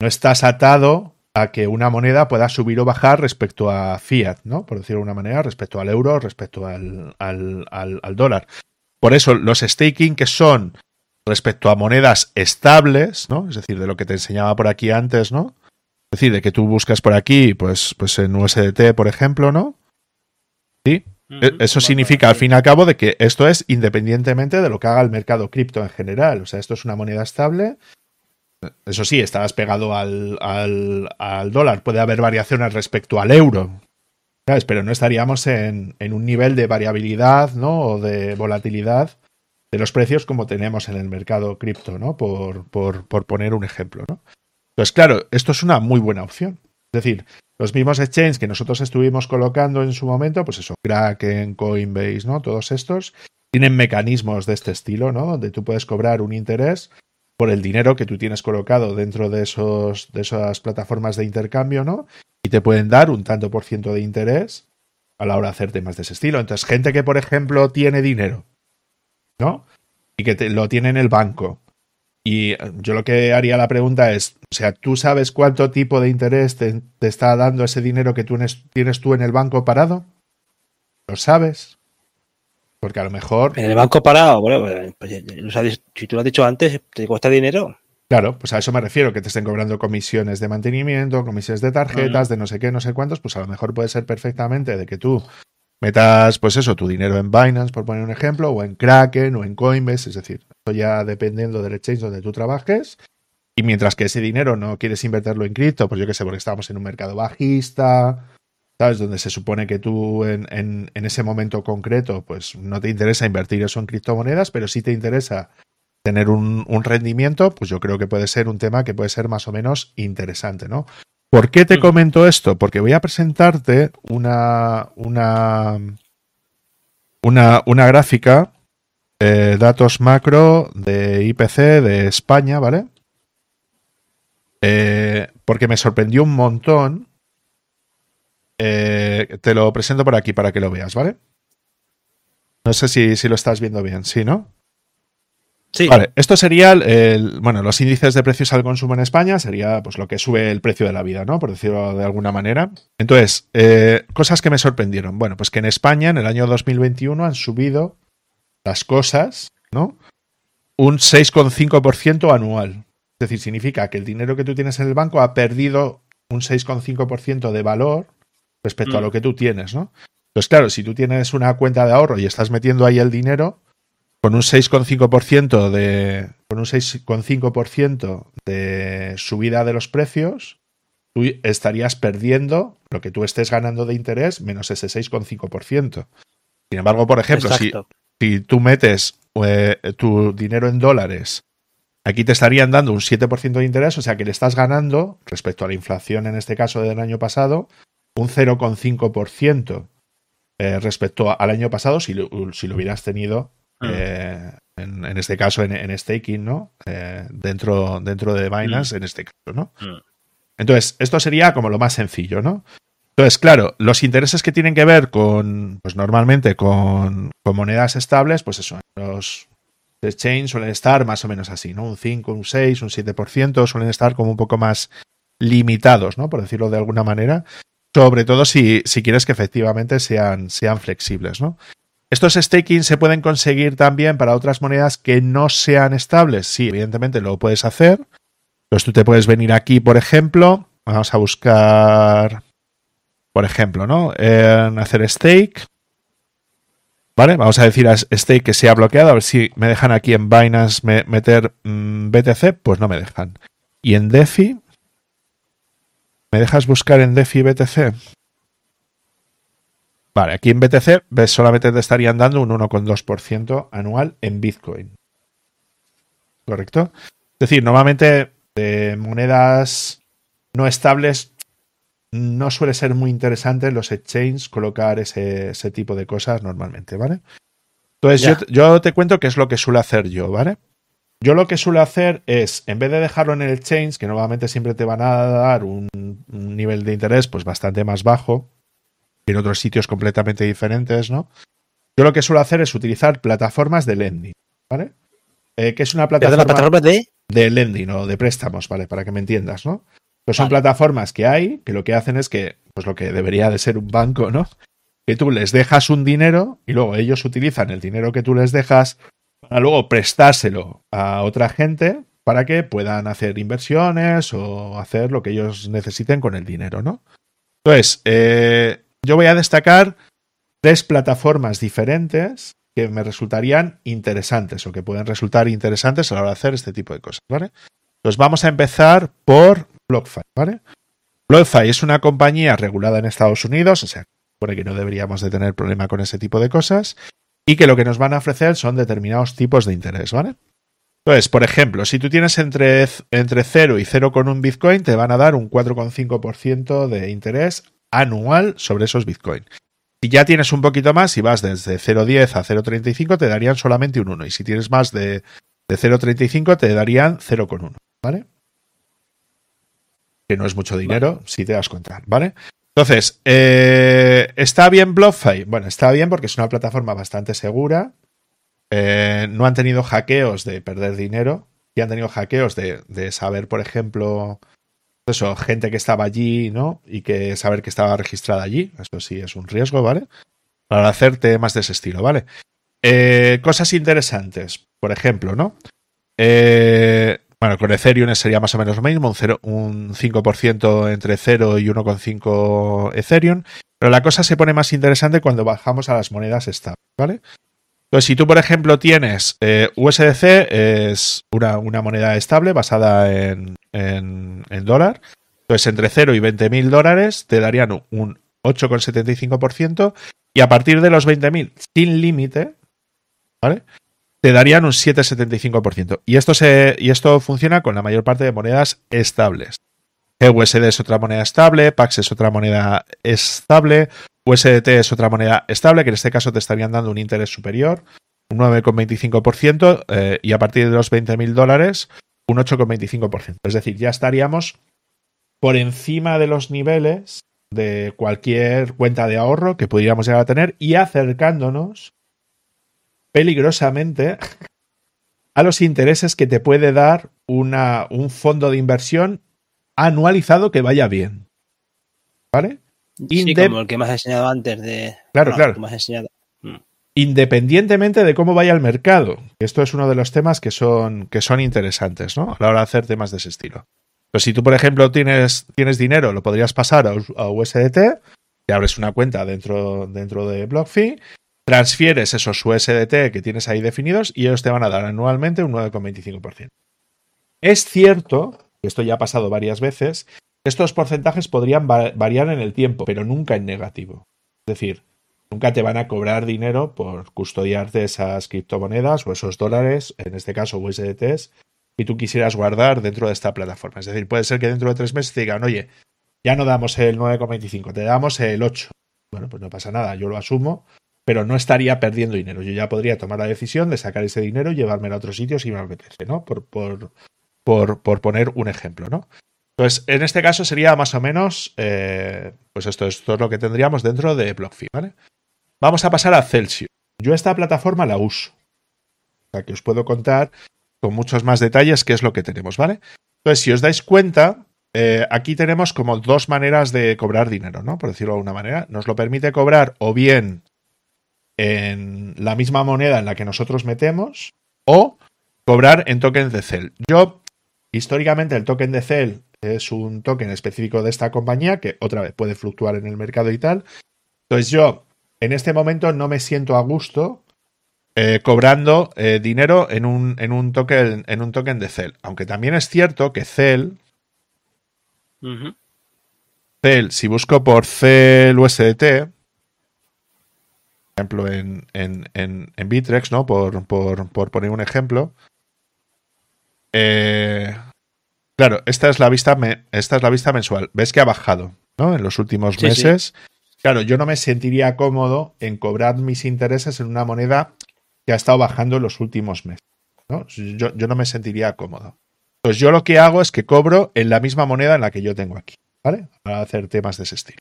Speaker 2: no estás atado a que una moneda pueda subir o bajar respecto a fiat, ¿no? Por decirlo de una manera, respecto al euro, respecto al, al, dólar. Por eso, los staking que son respecto a monedas estables, ¿no? Es decir, de lo que te enseñaba por aquí antes, ¿no? Es decir, de que tú buscas por aquí, pues, pues en USDT, por ejemplo, ¿no? Sí. E, eso significa, al fin y al cabo, de que esto es independientemente de lo que haga el mercado cripto en general. O sea, esto es una moneda estable eso sí, estarás pegado al, al, dólar. Puede haber variaciones respecto al euro. ¿sabes? Pero no estaríamos en, en, un nivel de variabilidad ¿no? o de volatilidad de los precios como tenemos en el mercado cripto, ¿no? Por, por, por, poner un ejemplo. ¿no? Entonces, claro, esto es una muy buena opción. Es decir, los mismos exchanges que nosotros estuvimos colocando en su momento, pues eso, Kraken, Coinbase, ¿no? Todos estos tienen mecanismos de este estilo, ¿no? Donde tú puedes cobrar un interés por el dinero que tú tienes colocado dentro de, esos, de esas plataformas de intercambio, ¿no? Y te pueden dar un tanto por ciento de interés a la hora de hacer temas de ese estilo. Entonces, gente que, por ejemplo, tiene dinero, ¿no? Y que lo tiene en el banco. Y eh, yo lo que haría la pregunta es, o sea, ¿tú sabes cuánto tipo de interés te, te está dando ese dinero que tú tienes tú en el banco parado? ¿Lo sabes? Porque a lo mejor.
Speaker 1: En el banco parado, bueno, pues, pues, si tú lo has dicho antes, te cuesta dinero.
Speaker 2: Claro, pues a eso me refiero, que te estén cobrando comisiones de mantenimiento, comisiones de tarjetas, de no sé qué, no sé cuántos, pues a lo mejor puede ser perfectamente de que tú metas, pues eso, tu dinero en Binance, por poner un ejemplo, o en Kraken, o en Coinbase, es decir, esto ya dependiendo del exchange donde tú trabajes. Y mientras que ese dinero no quieres invertirlo en cripto, pues yo qué sé, porque estamos en un mercado bajista, ¿sabes? Donde se supone que tú en, en, en ese momento concreto, pues no te interesa invertir eso en criptomonedas, pero sí te interesa tener un, rendimiento, pues yo creo que puede ser un tema que puede ser más o menos interesante, ¿no? ¿Por qué te mm. comento esto? Porque voy a presentarte una, una, una, una gráfica, de datos macro de IPC de España, ¿vale? Eh, porque me sorprendió un montón. Eh, te lo presento por aquí para que lo veas, ¿vale? No sé si, si lo estás viendo bien, ¿sí, no? Vale, esto sería el, bueno, los índices de precios al consumo en España, sería pues lo que sube el precio de la vida, ¿no? Por decirlo de alguna manera. Entonces, eh, cosas que me sorprendieron. Bueno, pues que en España en el año 2021 han subido las cosas, ¿no? Un 6,5% anual. Es decir, significa que el dinero que tú tienes en el banco ha perdido un 6,5% de valor respecto a mm. lo que tú tienes, ¿no? Entonces, claro, si tú tienes una cuenta de ahorro y estás metiendo ahí el dinero, con un 6,5% de con un 6,5% de subida de los precios, tú estarías perdiendo lo que tú estés ganando de interés menos ese 6,5%. Sin embargo, por ejemplo, si, si, tú metes eh, tu dinero en dólares, aquí te estarían dando un 7% de interés, o sea que le estás ganando, respecto a la inflación en este caso del año pasado, un 0,5% eh, respecto al año pasado si si lo hubieras tenido Mm. Eh, en, este caso en, staking, ¿no? Eh, dentro, dentro de Binance, mm. en este caso, ¿no? Mm. Entonces, esto sería como lo más sencillo, ¿no? Entonces, claro, los intereses que tienen que ver con, pues normalmente con, monedas estables, pues eso, los exchange suelen estar más o menos así, ¿no? Un 5, un 6, un 7%, suelen estar como un poco más limitados, ¿no? Por decirlo de alguna manera. Sobre todo si, quieres que efectivamente sean, flexibles, ¿no? ¿Estos staking se pueden conseguir también para otras monedas que no sean estables? Sí, evidentemente lo puedes hacer. Pues tú te puedes venir aquí, por ejemplo, vamos a buscar, por ejemplo, ¿no? En hacer stake. ¿Vale? Vamos a decir a stake que sea bloqueado, a ver si me dejan aquí en Binance meter mm, BTC, pues no me dejan. Y en DeFi, ¿me dejas buscar en DeFi BTC? Vale, aquí en BTC ves, solamente te estarían dando un 1,2% anual en Bitcoin. ¿Correcto? Es decir, normalmente de monedas no estables no suele ser muy interesante en los exchanges colocar ese, tipo de cosas normalmente, ¿vale? Entonces yo, te cuento qué es lo que suelo hacer yo, ¿vale? Yo lo que suelo hacer es, en vez de dejarlo en el exchange, que normalmente siempre te van a dar un, un nivel de interés pues bastante más bajo, en otros sitios completamente diferentes, ¿no? Yo lo que suelo hacer es utilizar plataformas de lending, ¿vale? Eh, que es una plataforma,
Speaker 1: de...
Speaker 2: de lending o de préstamos, ¿vale? Para que me entiendas, ¿no? Pues son plataformas que hay que lo que hacen es que, pues lo que debería de ser un banco, ¿no? Que tú les dejas un dinero y luego ellos utilizan el dinero que tú les dejas luego prestárselo a otra gente para que puedan hacer inversiones o hacer lo que ellos necesiten con el dinero, ¿no? Entonces, eh, yo voy a destacar tres plataformas diferentes que me resultarían interesantes o que pueden resultar interesantes a la hora de hacer este tipo de cosas, ¿vale? Entonces vamos a empezar por BlockFi, ¿vale? BlockFi es una compañía regulada en Estados Unidos, o sea, supone que no deberíamos de tener problema con ese tipo de cosas y que lo que nos van a ofrecer son determinados tipos de interés, ¿vale? Entonces, por ejemplo, si tú tienes entre, entre 0 y 0,1 Bitcoin, te van a dar un 4,5% de interés anual sobre esos Bitcoin. Si ya tienes un poquito más, si vas desde 0.10 a 0.35, te darían solamente un 1. Y si tienes más de, de 0.35, te darían 0,1. ¿Vale? Que no es mucho dinero, si te das cuenta. ¿Vale? Entonces, eh, ¿está bien BlockFi? Bueno, está bien porque es una plataforma bastante segura. Eh, no han tenido hackeos de perder dinero. Y han tenido hackeos de, de saber, por ejemplo, eso, gente que estaba allí, ¿no? Y que saber que estaba registrada allí. Eso sí es un riesgo, ¿vale? Para hacer temas de ese estilo, ¿vale? Eh, cosas interesantes, por ejemplo, ¿no? Eh, bueno, con Ethereum sería más o menos lo mismo, un, un 5% entre 0 y 1,5 Ethereum. Pero la cosa se pone más interesante cuando bajamos a las monedas estables, ¿vale? Entonces, si tú, por ejemplo, tienes eh, USDC, es una, moneda estable basada en, en, dólar. Entonces, entre 0 y 20 mil dólares te darían un 8,75% y a partir de los 20.000 sin límite, ¿vale? Te darían un 7,75%. Y esto, se, y esto funciona con la mayor parte de monedas estables. USD es otra moneda estable, Pax es otra moneda estable, USDT es otra moneda estable, que en este caso te estarían dando un interés superior, un 9,25%, eh, y a partir de los 20.000 dólares, un 8,25%. Es decir, ya estaríamos por encima de los niveles de cualquier cuenta de ahorro que pudiéramos llegar a tener y acercándonos peligrosamente a los intereses que te puede dar una, un fondo de inversión anualizado que vaya bien. ¿Vale?
Speaker 1: Sí, como el que me has enseñado antes de...
Speaker 2: Claro, claro. Mm. Independientemente de cómo vaya el mercado. Esto es uno de los temas que son, que son interesantes, ¿no? A la hora de hacer temas de ese estilo. Pues si tú, por ejemplo, tienes, tienes dinero, lo podrías pasar a, USDT, te abres una cuenta dentro, dentro de BlockFi, transfieres esos USDT que tienes ahí definidos y ellos te van a dar anualmente un 9,25%. Es cierto, y esto ya ha pasado varias veces, estos porcentajes podrían variar en el tiempo, pero nunca en negativo. Es decir, nunca te van a cobrar dinero por custodiarte esas criptomonedas o esos dólares, en este caso USDTs, y tú quisieras guardar dentro de esta plataforma. Es decir, puede ser que dentro de tres meses te digan, oye, ya no damos el 9,25, te damos el 8. Bueno, pues no pasa nada, yo lo asumo, pero no estaría perdiendo dinero. Yo ya podría tomar la decisión de sacar ese dinero y llevármelo a otros sitios si me apetece, ¿no? Por, por, por, por poner un ejemplo, ¿no? Pues en este caso sería más o menos, eh, pues esto, es todo lo que tendríamos dentro de BlockFi, ¿vale? Vamos a pasar a Celsius. Yo esta plataforma la uso. O sea que os puedo contar con muchos más detalles qué es lo que tenemos, ¿vale? Entonces, si os dais cuenta, eh, aquí tenemos como dos maneras de cobrar dinero, ¿no? Por decirlo de alguna manera. Nos lo permite cobrar o bien en la misma moneda en la que nosotros metemos o cobrar en tokens de Cel. Yo, históricamente, el token de Cel es un token específico de esta compañía que otra vez puede fluctuar en el mercado y tal. Entonces yo en este momento no me siento a gusto eh, cobrando eh, dinero en un, en, un token, en un token de Cel. Aunque también es cierto que Cel, Cel, si busco por Cel USDT, ejemplo en, en, en, en Bitrex, ¿no? Por, por, por, poner un ejemplo, eh, Claro, esta es la vista, esta es la vista mensual. Ves que ha bajado, ¿no? En los últimos meses. Claro, yo no me sentiría cómodo en cobrar mis intereses en una moneda que ha estado bajando en los últimos meses. ¿no? Yo, no me sentiría cómodo. Pues yo lo que hago es que cobro en la misma moneda en la que yo tengo aquí, ¿vale? Para hacer temas de ese estilo.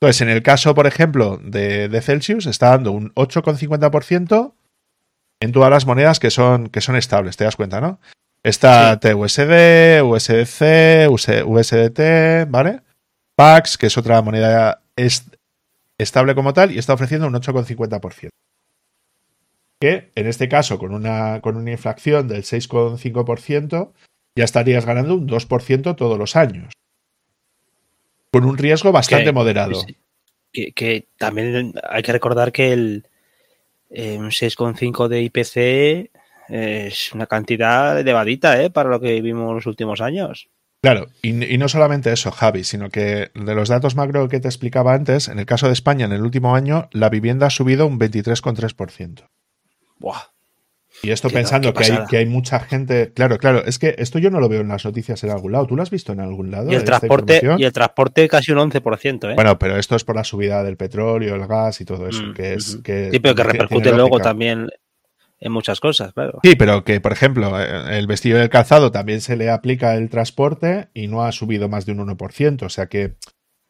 Speaker 2: Entonces, en el caso, por ejemplo, de, de Celsius, está dando un 8,50% en todas las monedas que son, que son estables, te das cuenta, ¿no? Está TUSD, USDC, USDT, ¿vale? PAX, que es otra moneda estable como tal, y está ofreciendo un 8,50%. Que en este caso, con una, con una inflación del 6,5%, ya estarías ganando un 2% todos los años. Con un riesgo bastante moderado.
Speaker 1: Que, también hay que recordar que el eh, 6,5 de IPC es una cantidad elevadita ¿eh? para lo que vivimos los últimos años.
Speaker 2: Claro, y, no solamente eso, Javi, sino que de los datos macro que te explicaba antes, en el caso de España, en el último año, la vivienda ha subido un 23,3%. Buah. Y esto pensando que hay, que hay, mucha gente. Claro, claro, es que esto yo no lo veo en las noticias en algún lado. ¿Tú lo has visto en algún lado?
Speaker 1: Y el, transporte, y el transporte casi un 11%. ¿eh?
Speaker 2: Bueno, pero esto es por la subida del petróleo, el gas y todo eso. Mm, que es, que
Speaker 1: sí, pero que repercute luego también en muchas cosas, claro.
Speaker 2: Sí, pero que, por ejemplo, eh, el vestido del calzado también se le aplica el transporte y no ha subido más de un 1%. O sea que,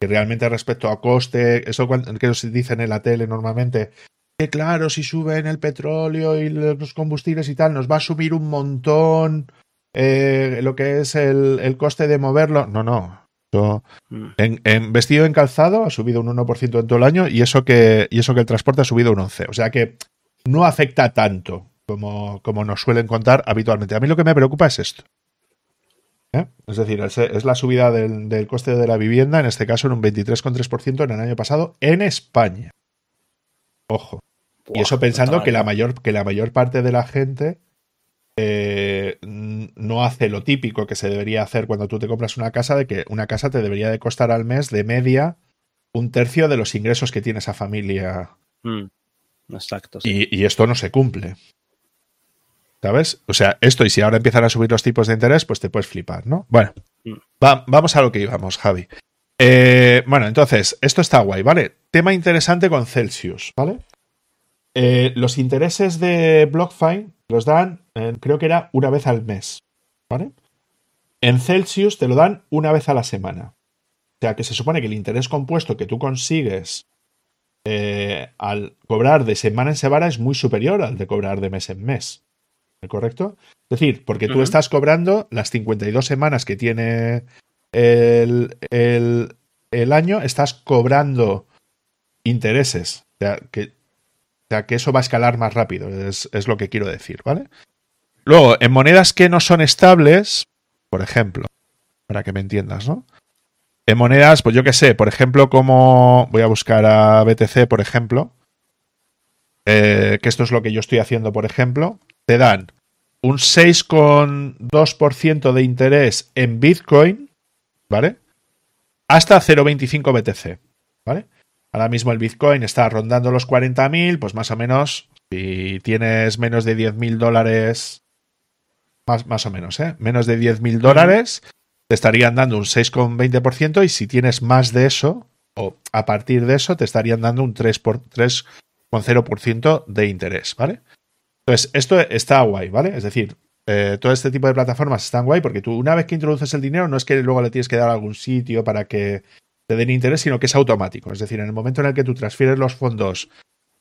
Speaker 2: realmente respecto a coste, eso que se dicen en la tele normalmente, que claro, si suben el petróleo y los combustibles y tal, nos va a subir un montón eh, lo que es el, coste de moverlo. No, no. Mm. en, en, vestido en calzado ha subido un 1% en todo el año y eso que, y eso que el transporte ha subido un 11%. O sea que no afecta tanto como, como nos suelen contar habitualmente. A mí lo que me preocupa es esto. ¿eh? Es decir, es, la subida del, coste de la vivienda, en este caso en un 23,3% en el año pasado en España. Ojo. y eso pensando que la, mayor, que la mayor parte de la gente eh, no hace lo típico que se debería hacer cuando tú te compras una casa, de que una casa te debería de costar al mes de media un tercio de los ingresos que tiene esa familia.
Speaker 1: Mm, exacto.
Speaker 2: Y, esto no se cumple. ¿Sabes? O sea, esto y si ahora empiezan a subir los tipos de interés, pues te puedes flipar, ¿no? Bueno, mm. vamos a lo que íbamos, Javi. Eh, bueno, entonces, esto está guay, ¿vale? Tema interesante con Celsius, ¿vale? Eh, los intereses de BlockFi los dan, creo que era una vez al mes, ¿vale? En Celsius te lo dan una vez a la semana. O sea que se supone que el interés compuesto que tú consigues eh, al cobrar de semana en semana es muy superior al de cobrar de mes en mes. ¿Correcto? Es decir, porque tú estás cobrando las 52 semanas que tiene el, el, año, estás cobrando intereses. O sea, que, sea, que eso va a escalar más rápido, es, es lo que quiero decir, ¿vale? Luego, en monedas que no son estables, por ejemplo, para que me entiendas, ¿no? En monedas, pues yo qué sé, por ejemplo, como voy a buscar a BTC, por ejemplo, eh, que esto es lo que yo estoy haciendo, por ejemplo, te dan un 6,2% de interés en Bitcoin, ¿vale? Hasta 0,25 BTC, ¿vale? Ahora mismo el Bitcoin está rondando los 40.000, pues más o menos, si tienes menos de 10.000 dólares, más, más o menos, ¿eh? Menos de 10.000 dólares, te estarían dando un 6,20% y si tienes más de eso, o a partir de eso, te estarían dando un 3,0% de interés, ¿vale? Entonces, esto está guay, ¿vale? Es decir, eh, todo este tipo de plataformas están guay porque tú una vez que introduces el dinero no es que luego le tienes que dar a algún sitio para que te den interés, sino que es automático. Es decir, en el momento en el que tú transfieres los fondos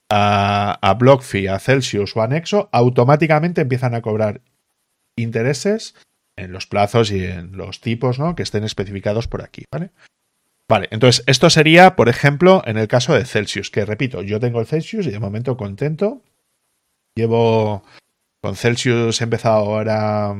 Speaker 2: a, a BlockFi, a Celsius o a Nexo, automáticamente empiezan a cobrar intereses en los plazos y en los tipos ¿no? que estén especificados por aquí, ¿vale? Vale, entonces esto sería, por ejemplo, en el caso de Celsius, que repito, yo tengo el Celsius y de momento contento. Llevo con Celsius, he empezado ahora,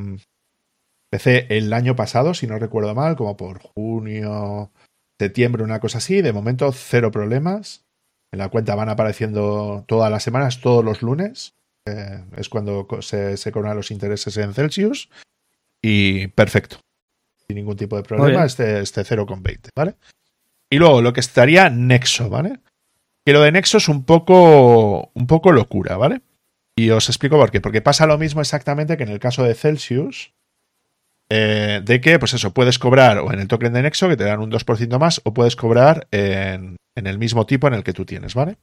Speaker 2: empecé el año pasado, si no recuerdo mal, como por junio, septiembre, una cosa así. De momento, cero problemas. En la cuenta van apareciendo todas las semanas, todos los lunes. Eh, es cuando se, se cobran los intereses en Celsius y perfecto. Sin ningún tipo de problema, este, este 0,20, ¿vale? Y luego lo que estaría Nexo, ¿vale? Que lo de Nexo es un poco, un poco locura, ¿vale? Y os explico por qué. Porque pasa lo mismo exactamente que en el caso de Celsius, eh, de que, pues eso, puedes cobrar o en el token de Nexo, que te dan un 2% más, o puedes cobrar en, en, el mismo tipo en el que tú tienes, ¿vale?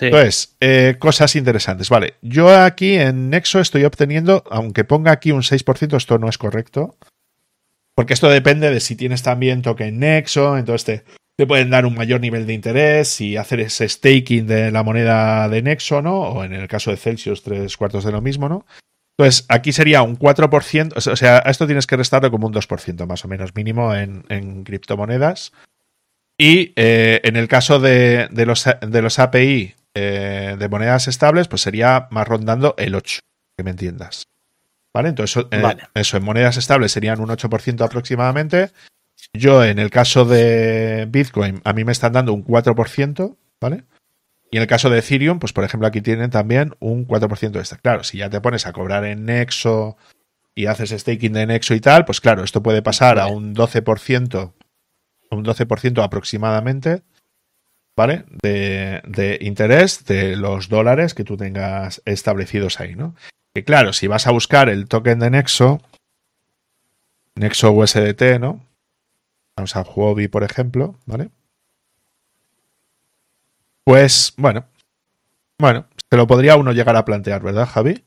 Speaker 2: Entonces, eh, cosas interesantes. Vale, yo aquí en Nexo estoy obteniendo, aunque ponga aquí un 6%, esto no es correcto. Porque esto depende de si tienes también token Nexo, entonces te, pueden dar un mayor nivel de interés y hacer ese staking de la moneda de Nexo, ¿no? O en el caso de Celsius, tres cuartos de lo mismo, ¿no? Entonces, aquí sería un 4%, o sea, a esto tienes que restarlo como un 2% más o menos mínimo en, en criptomonedas. Y eh, en el caso de, los, de los API eh, de monedas estables, pues sería más rondando el 8, que me entiendas. ¿Vale? Entonces, eh, eso, en monedas estables serían un 8% aproximadamente. Yo, en el caso de Bitcoin, a mí me están dando un 4%, ¿vale? Y en el caso de Ethereum, pues por ejemplo, aquí tienen también un 4% extra. Claro, si ya te pones a cobrar en Nexo y haces staking de Nexo y tal, pues claro, esto puede pasar a un 12% un 12% aproximadamente, ¿vale? De, interés de los dólares que tú tengas establecidos ahí, ¿no? Que claro, si vas a buscar el token de Nexo, Nexo USDT, ¿no? Vamos a Huobi, por ejemplo, ¿vale? Pues, bueno, bueno, se lo podría uno llegar a plantear, ¿verdad, Javi?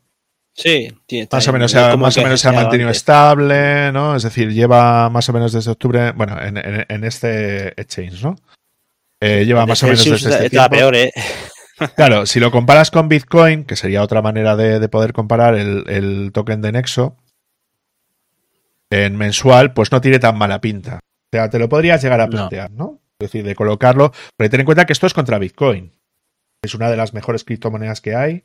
Speaker 1: Sí,
Speaker 2: más o menos, se ha, más o menos se ha mantenido estable, ¿no? Es decir, lleva más o menos desde octubre, bueno, en, este exchange, ¿no? Eh, lleva más o menos desde este tiempo.
Speaker 1: peor, ¿eh?
Speaker 2: Claro, si lo comparas con Bitcoin, que sería otra manera de, poder comparar el, token de Nexo, en mensual, pues no tiene tan mala pinta. Sea, te lo podrías llegar a plantear, ¿no? Es decir, de colocarlo, pero ten en cuenta que esto es contra Bitcoin. Es una de las mejores criptomonedas que hay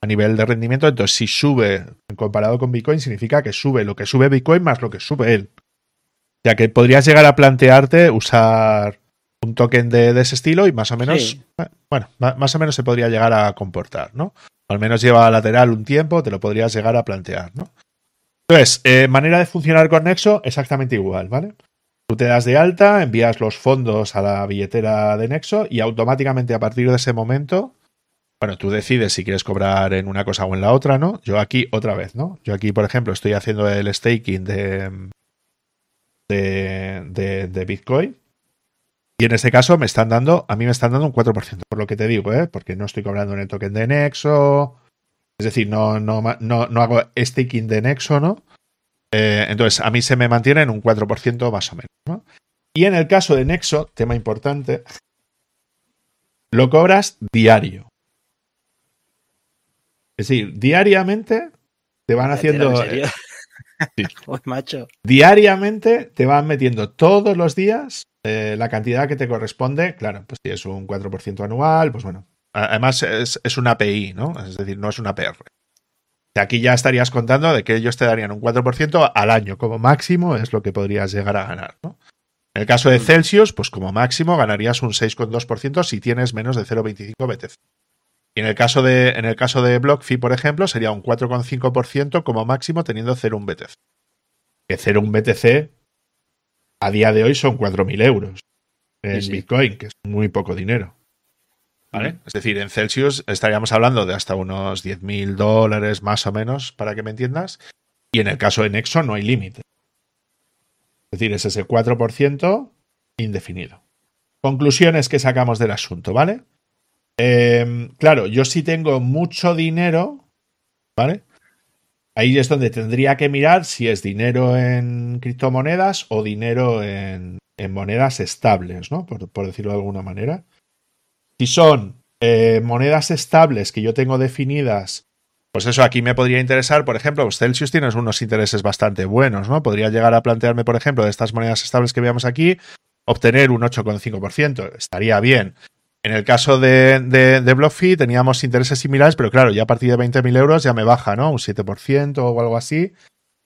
Speaker 2: a nivel de rendimiento. Entonces, si sube comparado con Bitcoin, significa que sube lo que sube Bitcoin más lo que sube él. Ya que podrías llegar a plantearte usar un token de, ese estilo y más o menos, bueno, más o menos se podría llegar a comportar, ¿no? al menos lleva lateral un tiempo, te lo podrías llegar a plantear, ¿no? Entonces, eh, manera de funcionar con Nexo, exactamente igual, ¿vale? Tú te das de alta, envías los fondos a la billetera de Nexo y automáticamente a partir de ese momento, bueno, tú decides si quieres cobrar en una cosa o en la otra, ¿no? Yo aquí otra vez, ¿no? Yo aquí, por ejemplo, estoy haciendo el staking de, de, de, Bitcoin. Y en este caso me están dando, a mí me están dando un 4%, por lo que te digo, ¿eh? porque no estoy cobrando en el token de Nexo. Es decir, no, no, no, no hago staking de Nexo, ¿no? Eh, entonces, a mí se me mantiene en un 4% más o menos. ¿no? Y en el caso de Nexo, tema importante, lo cobras diario. Es decir, diariamente te van haciendo.
Speaker 1: ¿En macho.
Speaker 2: Diariamente te van metiendo todos los días eh, la cantidad que te corresponde. Claro, pues si es un 4% anual, pues bueno. Además, es, es una API, ¿no? Es decir, no es una PR. Aquí ya estarías contando de que ellos te darían un 4% al año, como máximo es lo que podrías llegar a ganar. ¿no? En el caso de. Celsius, pues como máximo ganarías un 6,2% si tienes menos de 0,25 BTC. Y en el caso de, en el caso de BlockFi, por ejemplo, sería un 4,5% como máximo teniendo 0,1 BTC. Que 0,1 BTC a día de hoy son 4.000 euros en Bitcoin, que es muy poco dinero. Es decir, en Celsius estaríamos hablando de hasta unos 10.000 dólares más o menos, para que me entiendas. Y en el caso de Nexo no hay límite. Es decir, es ese 4% indefinido. Conclusiones que sacamos del asunto, ¿vale? Em, claro, yo sí tengo mucho dinero, ¿vale? Ahí es donde tendría que mirar si es dinero en criptomonedas o dinero en, monedas estables, ¿no? por, decirlo de alguna manera. Si son eh, monedas estables que yo tengo definidas, pues eso aquí me podría interesar, por ejemplo, pues Celsius tiene unos intereses bastante buenos, ¿no? Podría llegar a plantearme, por ejemplo, de estas monedas estables que veamos aquí, obtener un 8,5%. Estaría bien. En el caso de, de, BlockFi teníamos intereses similares, pero claro, ya a partir de 20.000 euros ya me baja, ¿no? Un 7% o algo así.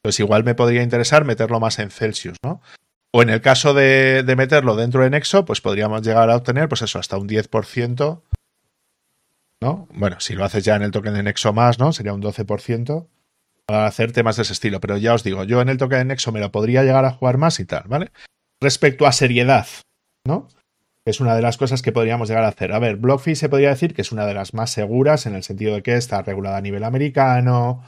Speaker 2: Pues igual me podría interesar meterlo más en Celsius, ¿no? O en el caso de, meterlo dentro de Nexo, pues podríamos llegar a obtener, pues eso, hasta un 10%. ¿No? Bueno, si lo haces ya en el token de Nexo más, ¿no? Sería un 12% para hacer temas de ese estilo. Pero ya os digo, yo en el token de Nexo me lo podría llegar a jugar más y tal, ¿vale? Respecto a seriedad, ¿no? Es una de las cosas que podríamos llegar a hacer. A ver, BlockFi se podría decir que es una de las más seguras en el sentido de que está regulada a nivel americano.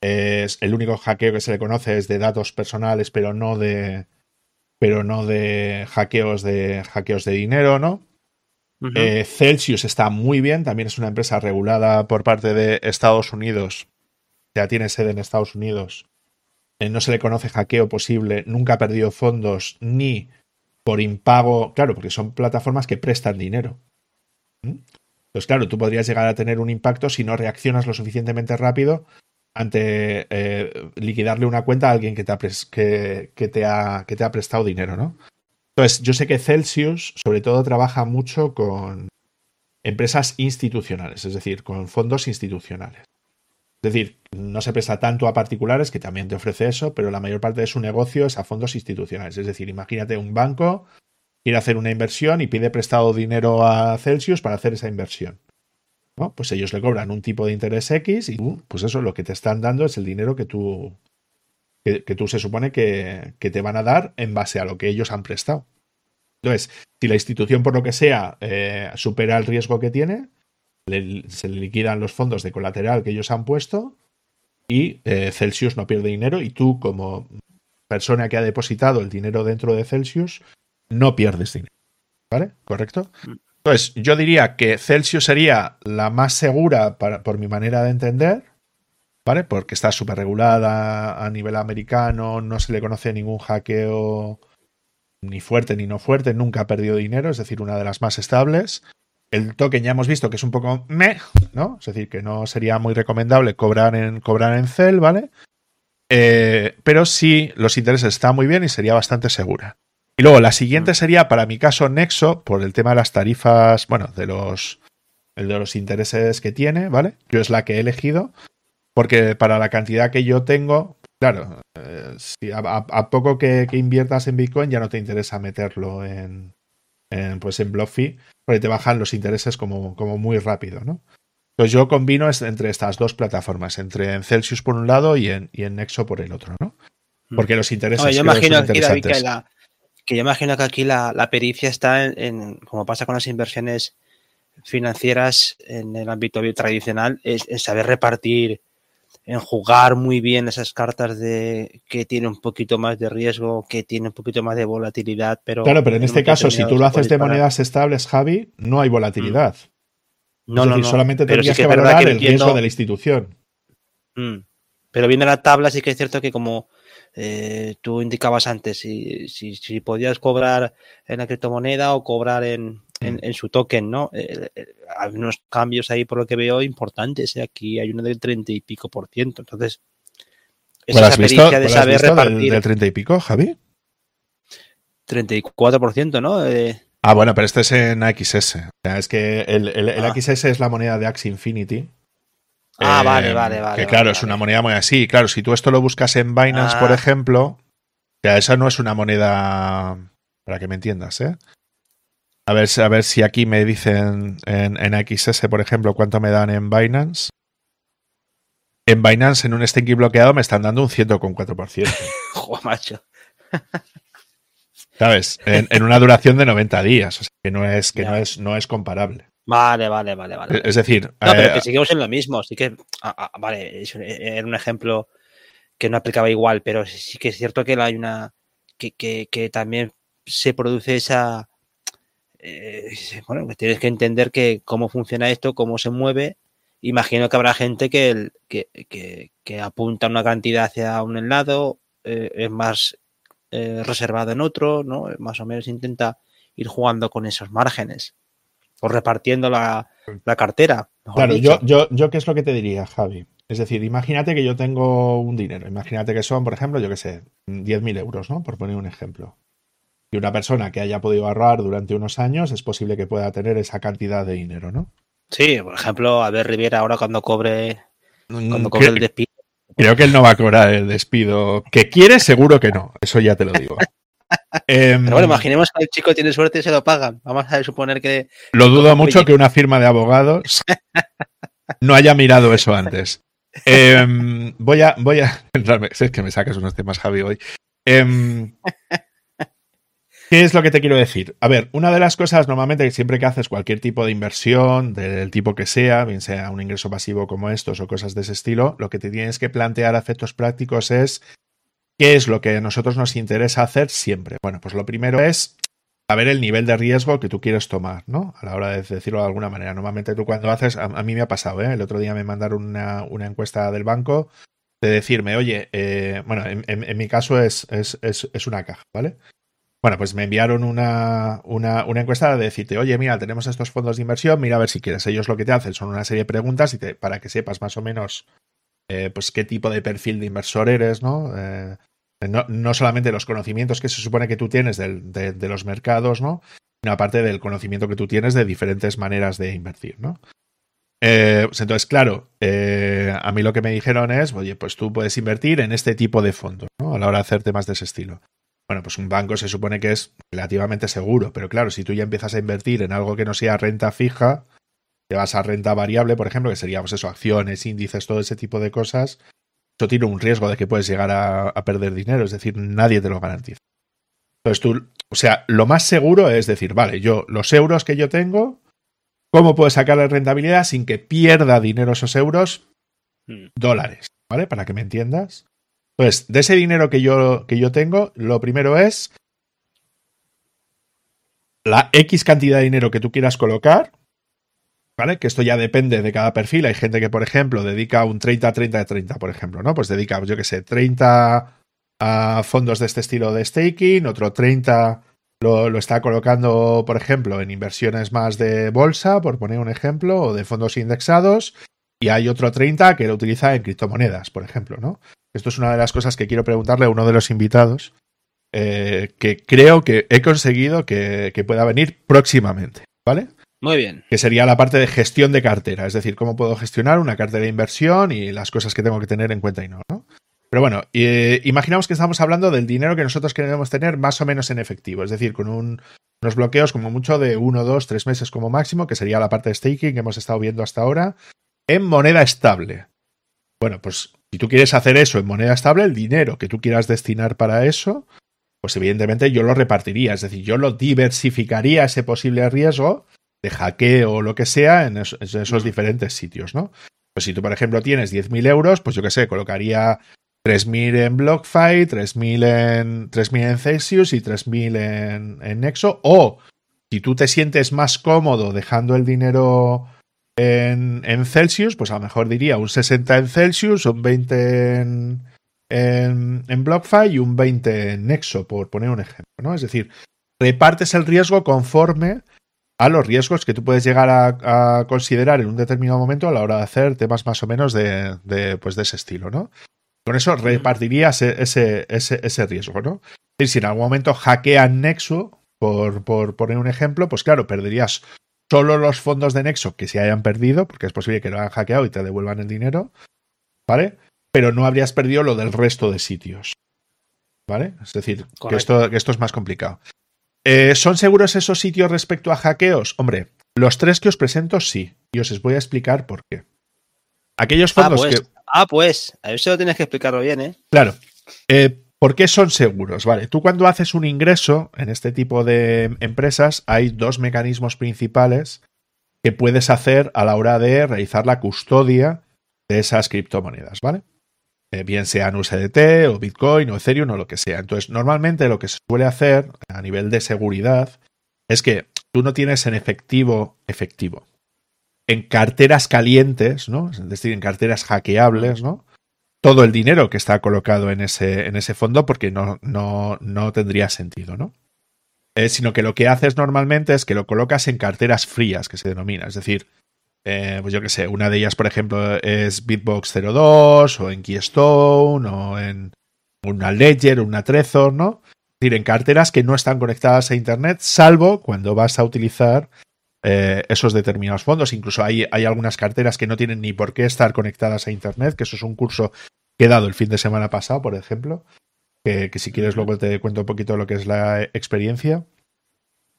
Speaker 2: Es el único hackeo que se le conoce es de datos personales, pero no de, pero no de hackeos de hackeos de dinero, ¿no? Eh, Celsius está muy bien, también es una empresa regulada por parte de Estados Unidos, ya tiene sede en Estados Unidos. Eh, no se le conoce hackeo posible, nunca ha perdido fondos ni por impago, claro, porque son plataformas que prestan dinero. ¿Mm? Pues claro, tú podrías llegar a tener un impacto si no reaccionas lo suficientemente rápido ante eh, liquidarle una cuenta a alguien que te, ha que, te ha, que te ha prestado dinero, ¿no? Entonces, yo sé que Celsius sobre todo trabaja mucho con empresas institucionales, es decir, con fondos institucionales. Es decir, no se presta tanto a particulares, que también te ofrece eso, pero la mayor parte de su negocio es a fondos institucionales. Es decir, imagínate un banco quiere hacer una inversión y pide prestado dinero a Celsius para hacer esa inversión. Pues ellos le cobran un tipo de interés X y pues eso, lo que te están dando es el dinero que tú, que, tú se supone que, te van a dar en base a lo que ellos han prestado. Entonces, si la institución, por lo que sea, eh, supera el riesgo que tiene, se le liquidan los fondos de colateral que ellos han puesto y eh, Celsius no pierde dinero y tú, como persona que ha depositado el dinero dentro de Celsius, no pierdes dinero. ¿Vale? ¿Correcto? Entonces, yo diría que Celsius sería la más segura para, por mi manera de entender, ¿vale? Porque está súper regulada a nivel americano, no se le conoce ningún hackeo ni fuerte ni no fuerte, nunca ha perdido dinero, es decir, una de las más estables. El token ya hemos visto que es un poco meh, ¿no? Es decir, que no sería muy recomendable cobrar en, cobrar en Cell, ¿vale? Eh, pero sí, los intereses están muy bien y sería bastante segura. Y luego la siguiente mm. sería, para mi caso, Nexo, por el tema de las tarifas, bueno, de los el de los intereses que tiene, ¿vale? Yo es la que he elegido, porque para la cantidad que yo tengo, claro, eh, si a, poco que, inviertas en Bitcoin ya no te interesa meterlo en, en pues en BlockFi, porque te bajan los intereses como, como muy rápido, ¿no? Entonces yo combino entre estas dos plataformas, entre en Celsius por un lado y en, y en Nexo por el otro, ¿no? Mm. Porque los intereses
Speaker 1: yo imagino que, que, yo imagino que aquí la, pericia está en, como pasa con las inversiones financieras en el ámbito tradicional, es, saber repartir, en jugar muy bien esas cartas de que tiene un poquito más de riesgo, que tiene un poquito más de volatilidad, pero...
Speaker 2: Claro, pero en este caso, si tú lo haces de monedas estables, Javi, no hay volatilidad. Mm. No, no, solamente tendrías que, valorar el riesgo de la institución.
Speaker 1: Mm. Pero viendo la tabla, sí que es cierto que como eh, tú indicabas antes, si, si, podías cobrar en la criptomoneda o cobrar en, en, su token, ¿no? Eh, eh, hay unos cambios ahí, por lo que veo, importantes. Aquí hay uno del 30 y pico por ciento. Entonces,
Speaker 2: esa pericia de saber repartir. Del, 30 y pico, Javi?
Speaker 1: 34%, ¿no?
Speaker 2: Ah, bueno, pero este es en XS. O sea, es que el, el, ah. XS es la moneda de Axie Infinity.
Speaker 1: Ah, vale, vale, vale.
Speaker 2: Que claro, es una moneda muy así. Claro, si tú esto lo buscas en Binance, por ah. ejemplo, ya esa no es una moneda. Para que me entiendas, ¿eh? A ver, a ver si aquí me dicen en, en XS, por ejemplo, cuánto me dan en Binance. En Binance, en un staking bloqueado, me están dando un 100,4%.
Speaker 1: Joder, macho.
Speaker 2: ¿Sabes? En, una duración de 90 días. O sea, que no es, que no es, no es comparable.
Speaker 1: Vale, vale, vale, vale.
Speaker 2: Es decir.
Speaker 1: No, pero eh, que seguimos en lo mismo. Así que. Ah, ah, vale, era un ejemplo que no aplicaba igual, pero sí que es cierto que hay una. que, que, también se produce esa. Eh, bueno, que tienes que entender que cómo funciona esto, cómo se mueve. Imagino que habrá gente que, que, que, apunta una cantidad hacia un lado, eh, es más reservado en otro, ¿no? Más o menos intenta ir jugando con esos márgenes o repartiendo la, cartera.
Speaker 2: Claro, yo, yo, yo, ¿qué es lo que te diría, Javi? Es decir, imagínate que yo tengo un dinero, imagínate que son, por ejemplo, yo qué sé, 10.000 euros, ¿no? Por poner un ejemplo. Y una persona que haya podido ahorrar durante unos años es posible que pueda tener esa cantidad de dinero, ¿no?
Speaker 1: Sí, por ejemplo, a ver Riviera ahora cuando cobre, cuando cobre el despido.
Speaker 2: Creo que él no va a cobrar el despido. Que quiere, seguro que no. Eso ya te lo digo.
Speaker 1: Em, Pero bueno, imaginemos que el chico tiene suerte y se lo pagan. Vamos a suponer que.
Speaker 2: Lo dudo mucho que una firma de abogados no haya mirado eso antes. Em, voy a. Voy a. Es que me sacas unos temas, Javi, hoy. Em, ¿Qué es lo que te quiero decir? A ver, una de las cosas normalmente que siempre que haces cualquier tipo de inversión, del tipo que sea, bien sea un ingreso pasivo como estos o cosas de ese estilo, lo que te tienes que plantear a efectos prácticos es ¿Qué es lo que a nosotros nos interesa hacer siempre? Bueno, pues lo primero es saber el nivel de riesgo que tú quieres tomar, ¿no? A la hora de decirlo de alguna manera. Normalmente tú cuando haces, a, mí me ha pasado, ¿eh? El otro día me mandaron una, encuesta del banco de decirme, oye, eh, bueno, en, mi caso es, es, es, una caja, ¿vale? Bueno, pues me enviaron una, una, una, encuesta de decirte, oye, mira, tenemos estos fondos de inversión, mira a ver si quieres. Ellos lo que te hacen son una serie de preguntas para que sepas más o menos eh, pues qué tipo de perfil de inversor eres, ¿no? Eh, no, solamente los conocimientos que se supone que tú tienes de, los mercados, ¿no? Sino aparte del conocimiento que tú tienes de diferentes maneras de invertir, ¿no? Eh, pues entonces, claro, eh, a mí lo que me dijeron es, oye, pues tú puedes invertir en este tipo de fondos, ¿no? A la hora de hacer temas de ese estilo. Bueno, pues un banco se supone que es relativamente seguro, pero claro, si tú ya empiezas a invertir en algo que no sea renta fija, te vas a renta variable, por ejemplo, que seríamos eso, acciones, índices, todo ese tipo de cosas, tiene un riesgo de que puedes llegar a, perder dinero, es decir, nadie te lo garantiza. Entonces tú, o sea, lo más seguro es decir, vale, yo los euros que yo tengo, ¿cómo puedo sacar la rentabilidad sin que pierda dinero esos euros? Hmm. Dólares, ¿vale? Para que me entiendas. Entonces, de ese dinero que yo, que yo tengo, lo primero es la X cantidad de dinero que tú quieras colocar, ¿Vale? Que esto ya depende de cada perfil. Hay gente que, por ejemplo, dedica un 30, 30, 30, por ejemplo, ¿no? Pues dedica, yo qué sé, 30 a fondos de este estilo de staking, otro 30 lo, lo, está colocando, por ejemplo, en inversiones más de bolsa, por poner un ejemplo, o de fondos indexados, y hay otro 30 que lo utiliza en criptomonedas, por ejemplo, ¿no? Esto es una de las cosas que quiero preguntarle a uno de los invitados, eh, que creo que he conseguido que, que pueda venir próximamente, ¿vale?
Speaker 1: Muy bien.
Speaker 2: Que sería la parte de gestión de cartera, es decir, cómo puedo gestionar una cartera de inversión y las cosas que tengo que tener en cuenta y no, ¿no? Pero bueno, eh, imaginamos que estamos hablando del dinero que nosotros queremos tener más o menos en efectivo, es decir, con unos bloqueos como mucho de uno, dos, tres meses como máximo, que sería la parte de staking que hemos estado viendo hasta ahora, en moneda estable. Bueno, pues si tú quieres hacer eso en moneda estable, el dinero que tú quieras destinar para eso, pues evidentemente yo lo repartiría, es decir, yo lo diversificaría ese posible riesgo de hackeo o lo que sea en, esos diferentes sitios, ¿no? Pues si tú, por ejemplo, tienes 10.000 euros, pues yo qué sé, colocaría 3.000 en BlockFi, 3.000 en, 3.000 en Celsius y 3.000 en, en Nexo. O si tú te sientes más cómodo dejando el dinero en, en, Celsius, pues a lo mejor diría un 60 en Celsius, un 20 en, en, en, BlockFi y un 20 en Nexo, por poner un ejemplo. ¿no? Es decir, repartes el riesgo conforme a los riesgos que tú puedes llegar a, a, considerar en un determinado momento a la hora de hacer temas más o menos de, de, pues de ese estilo, ¿no? Con eso repartirías ese, ese, ese, riesgo, ¿no? Y si en algún momento hackean Nexo, por, por poner un ejemplo, pues claro, perderías solo los fondos de Nexo que se hayan perdido, porque es posible que lo hayan hackeado y te devuelvan el dinero, ¿vale? Pero no habrías perdido lo del resto de sitios, ¿vale? Es decir, que esto, que esto, es más complicado. Eh, ¿Son seguros esos sitios respecto a hackeos? Hombre, los tres que os presento sí, y os voy a explicar por qué. Aquellos fondos
Speaker 1: ah, pues,
Speaker 2: que.
Speaker 1: Ah, pues, a eso tienes que explicarlo bien, ¿eh?
Speaker 2: Claro. Eh, ¿Por qué son seguros? Vale, tú cuando haces un ingreso en este tipo de empresas hay dos mecanismos principales que puedes hacer a la hora de realizar la custodia de esas criptomonedas, ¿vale? Eh, bien sean USDT o Bitcoin o Ethereum o lo que sea. Entonces, normalmente lo que se suele hacer a nivel de seguridad es que tú no tienes en efectivo efectivo en carteras calientes, ¿no? Es decir, en carteras hackeables, ¿no? Todo el dinero que está colocado en ese, en ese fondo porque no, no, no tendría sentido, ¿no? Eh, sino que lo que haces normalmente es que lo colocas en carteras frías, que se denomina. Es decir, eh, pues yo qué sé, una de ellas, por ejemplo, es Bitbox 02 o en Keystone o en una Ledger o una Trezor, ¿no? Es decir, en carteras que no están conectadas a Internet, salvo cuando vas a utilizar eh, esos determinados fondos. Incluso hay, hay algunas carteras que no tienen ni por qué estar conectadas a Internet, que eso es un curso que he dado el fin de semana pasado, por ejemplo, que, que si quieres luego te cuento un poquito lo que es la experiencia.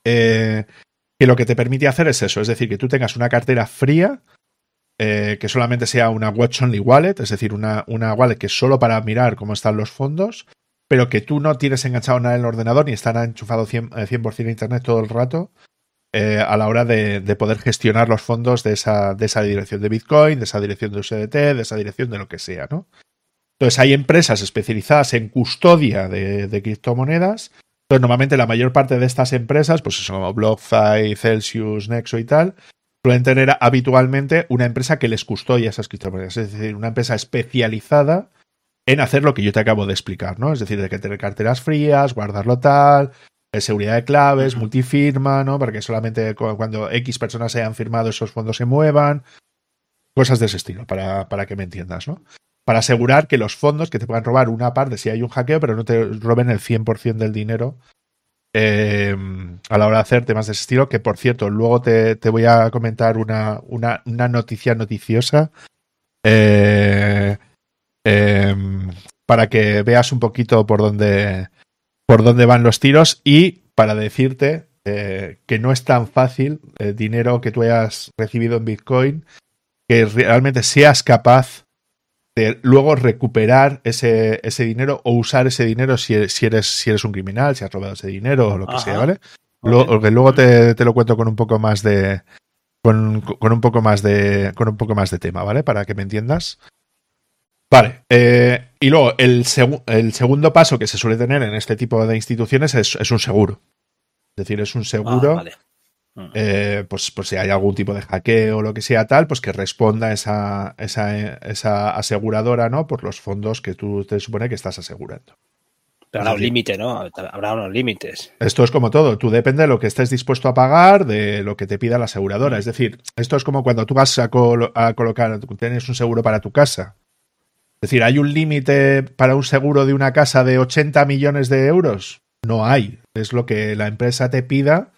Speaker 2: Eh, que lo que te permite hacer es eso, es decir, que tú tengas una cartera fría, eh, que solamente sea una watch only wallet, es decir, una, una wallet que es solo para mirar cómo están los fondos, pero que tú no tienes enganchado nada en el ordenador ni están enchufado 100%, 100 a internet todo el rato, eh, a la hora de, de, poder gestionar los fondos de esa, de esa dirección de Bitcoin, de esa dirección de USDT, de esa dirección de lo que sea, ¿no? Entonces hay empresas especializadas en custodia de, de criptomonedas. Entonces normalmente la mayor parte de estas empresas, pues son como BlockFi, Celsius, Nexo y tal, suelen tener habitualmente una empresa que les custodia esas criptomonedas. Es decir, una empresa especializada en hacer lo que yo te acabo de explicar, ¿no? Es decir, de que tener carteras frías, guardarlo tal, seguridad de claves, multifirma, ¿no? Para que solamente cuando X personas hayan firmado esos fondos se muevan. Cosas de ese estilo, para, para que me entiendas, ¿no? Para asegurar que los fondos que te puedan robar una parte si hay un hackeo, pero no te roben el 100% del dinero eh, a la hora de hacer temas de ese estilo. Que por cierto, luego te, voy a comentar una, una, noticia noticiosa. Eh, eh, para que veas un poquito por dónde, por dónde van los tiros y para decirte que no es tan fácil el dinero que tú hayas recibido en Bitcoin, que realmente seas capaz de luego recuperar ese, ese dinero o usar ese dinero si, si, eres, si eres un criminal, si has robado ese dinero o lo que Ajá. sea, ¿vale? Luego, luego te, te, lo cuento con un poco más de. Con, con, un poco más de. Con un poco más de tema, ¿vale? Para que me entiendas. Vale. Eh, y luego, el, seg el, segundo paso que se suele tener en este tipo de instituciones es, es un seguro. Es decir, es un seguro. Ah, vale. Eh, pues, pues si hay algún tipo de hackeo o lo que sea tal, pues que responda esa, esa, esa aseguradora, ¿no? Por los fondos que tú te supone que estás asegurando.
Speaker 1: Pero habrá un límite, ¿no? Habrá unos límites.
Speaker 2: Esto es como todo. Tú depende de lo que estés dispuesto a pagar, de lo que te pida la aseguradora. Es decir, esto es como cuando tú vas a, col a colocar, tienes un seguro para tu casa es decir, ¿hay un límite para un seguro de una casa de 80 millones de euros? No hay. Es lo que la empresa te pida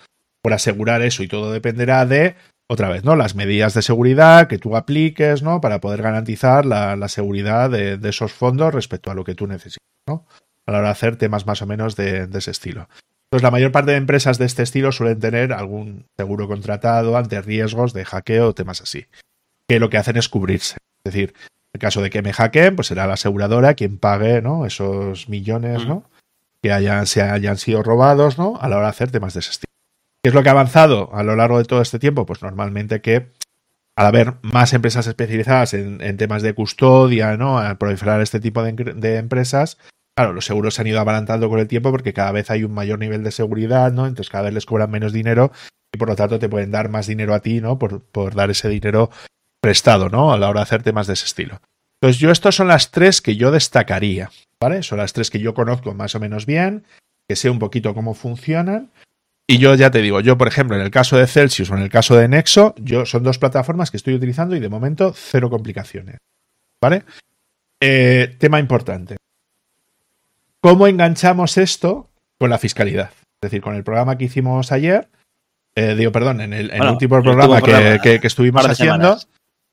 Speaker 2: por asegurar eso y todo dependerá de, otra vez, ¿no? Las medidas de seguridad que tú apliques, ¿no? Para poder garantizar la, seguridad de, esos fondos respecto a lo que tú necesitas, ¿no? A la hora de hacer temas más o menos de, ese estilo. Entonces, la mayor parte de empresas de este estilo suelen tener algún seguro contratado ante riesgos de hackeo o temas así. Que lo que hacen es cubrirse. Es decir, en el caso de que me hackeen, pues será la aseguradora quien pague, ¿no? Esos millones, ¿no? Que hayan, se hayan sido robados, ¿no? A la hora de hacer temas de ese estilo. ¿Qué es lo que ha avanzado a lo largo de todo este tiempo? Pues normalmente que al haber más empresas especializadas en, temas de custodia, ¿no? Al proliferar este tipo de, empresas, claro, los seguros se han ido abalantando con el tiempo porque cada vez hay un mayor nivel de seguridad, ¿no? Entonces cada vez les cobran menos dinero y por lo tanto te pueden dar más dinero a ti, ¿no? Por, por dar ese dinero prestado, ¿no? A la hora de hacer temas de ese estilo. Entonces yo estas son las tres que yo destacaría, ¿vale? Son las tres que yo conozco más o menos bien, que sé un poquito cómo funcionan y yo ya te digo, yo por ejemplo, en el caso de Celsius o en el caso de Nexo, yo son dos plataformas que estoy utilizando y de momento cero complicaciones. ¿Vale? Eh, tema importante. ¿Cómo enganchamos esto con la fiscalidad? Es decir, con el programa que hicimos ayer, eh, digo, perdón, en el, último programa, que, que, estuvimos haciendo.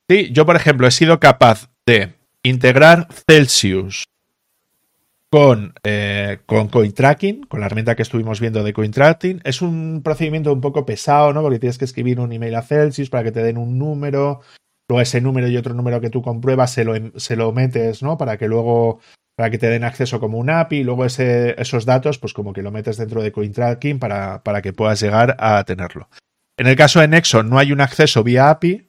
Speaker 2: Sí, yo por ejemplo he sido capaz de integrar Celsius con, eh, con CoinTracking, con la herramienta que estuvimos viendo de CoinTracking. Es un procedimiento un poco pesado, ¿no? Porque tienes que escribir un email a Celsius para que te den un número, luego ese número y otro número que tú compruebas se lo, se lo metes, ¿no? Para que luego, para que te den acceso como un API, y luego ese, esos datos, pues como que lo metes dentro de CoinTracking para, para que puedas llegar a tenerlo. En el caso de Nexo no hay un acceso vía API,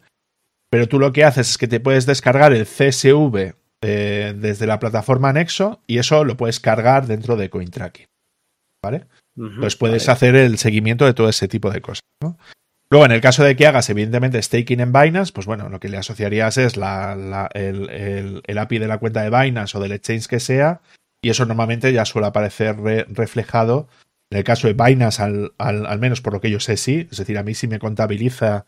Speaker 2: pero tú lo que haces es que te puedes descargar el CSV eh, desde la plataforma Nexo y eso lo puedes cargar dentro de CoinTracking. ¿Vale? pues puedes hacer el seguimiento de todo ese tipo de cosas. Luego, en el caso de que hagas, evidentemente, staking en Binance, pues bueno, lo que le asociarías es la, el, API de la cuenta de Binance o del exchange que sea, y eso normalmente ya suele aparecer reflejado. En el caso de Binance, al, al, menos por lo que yo sé, sí. Es decir, a mí sí me contabiliza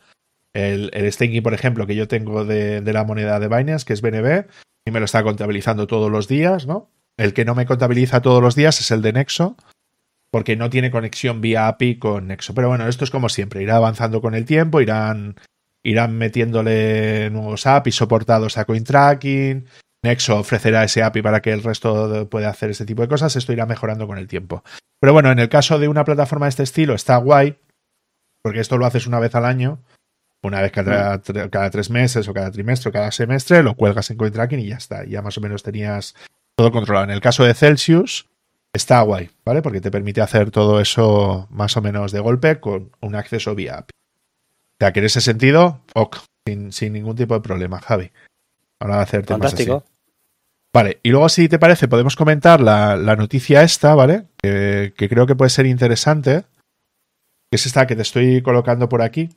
Speaker 2: el, staking, por ejemplo, que yo tengo de, de, la moneda de Binance, que es BNB, y me lo está contabilizando todos los días, ¿no? El que no me contabiliza todos los días es el de Nexo, porque no tiene conexión vía API con Nexo. Pero bueno, esto es como siempre, irá avanzando con el tiempo, irán, irán metiéndole nuevos APIs soportados a CoinTracking. Nexo ofrecerá ese API para que el resto pueda hacer ese tipo de cosas. Esto irá mejorando con el tiempo. Pero bueno, en el caso de una plataforma de este estilo está guay, porque esto lo haces una vez al año una vez cada, cada, tres meses o cada trimestre o cada semestre, lo cuelgas en CoinTracking y ya está. Ya más o menos tenías todo controlado. En el caso de Celsius, está guay, ¿vale? Porque te permite hacer todo eso más o menos de golpe con un acceso vía API. O sea, que en ese sentido, ok, sin, ningún tipo de problema, Javi. Ahora va a hacer temas Fantástico. Vale, y luego si te parece podemos comentar la, noticia esta, ¿vale? Que, que, creo que puede ser interesante. Que es esta que te estoy colocando por aquí.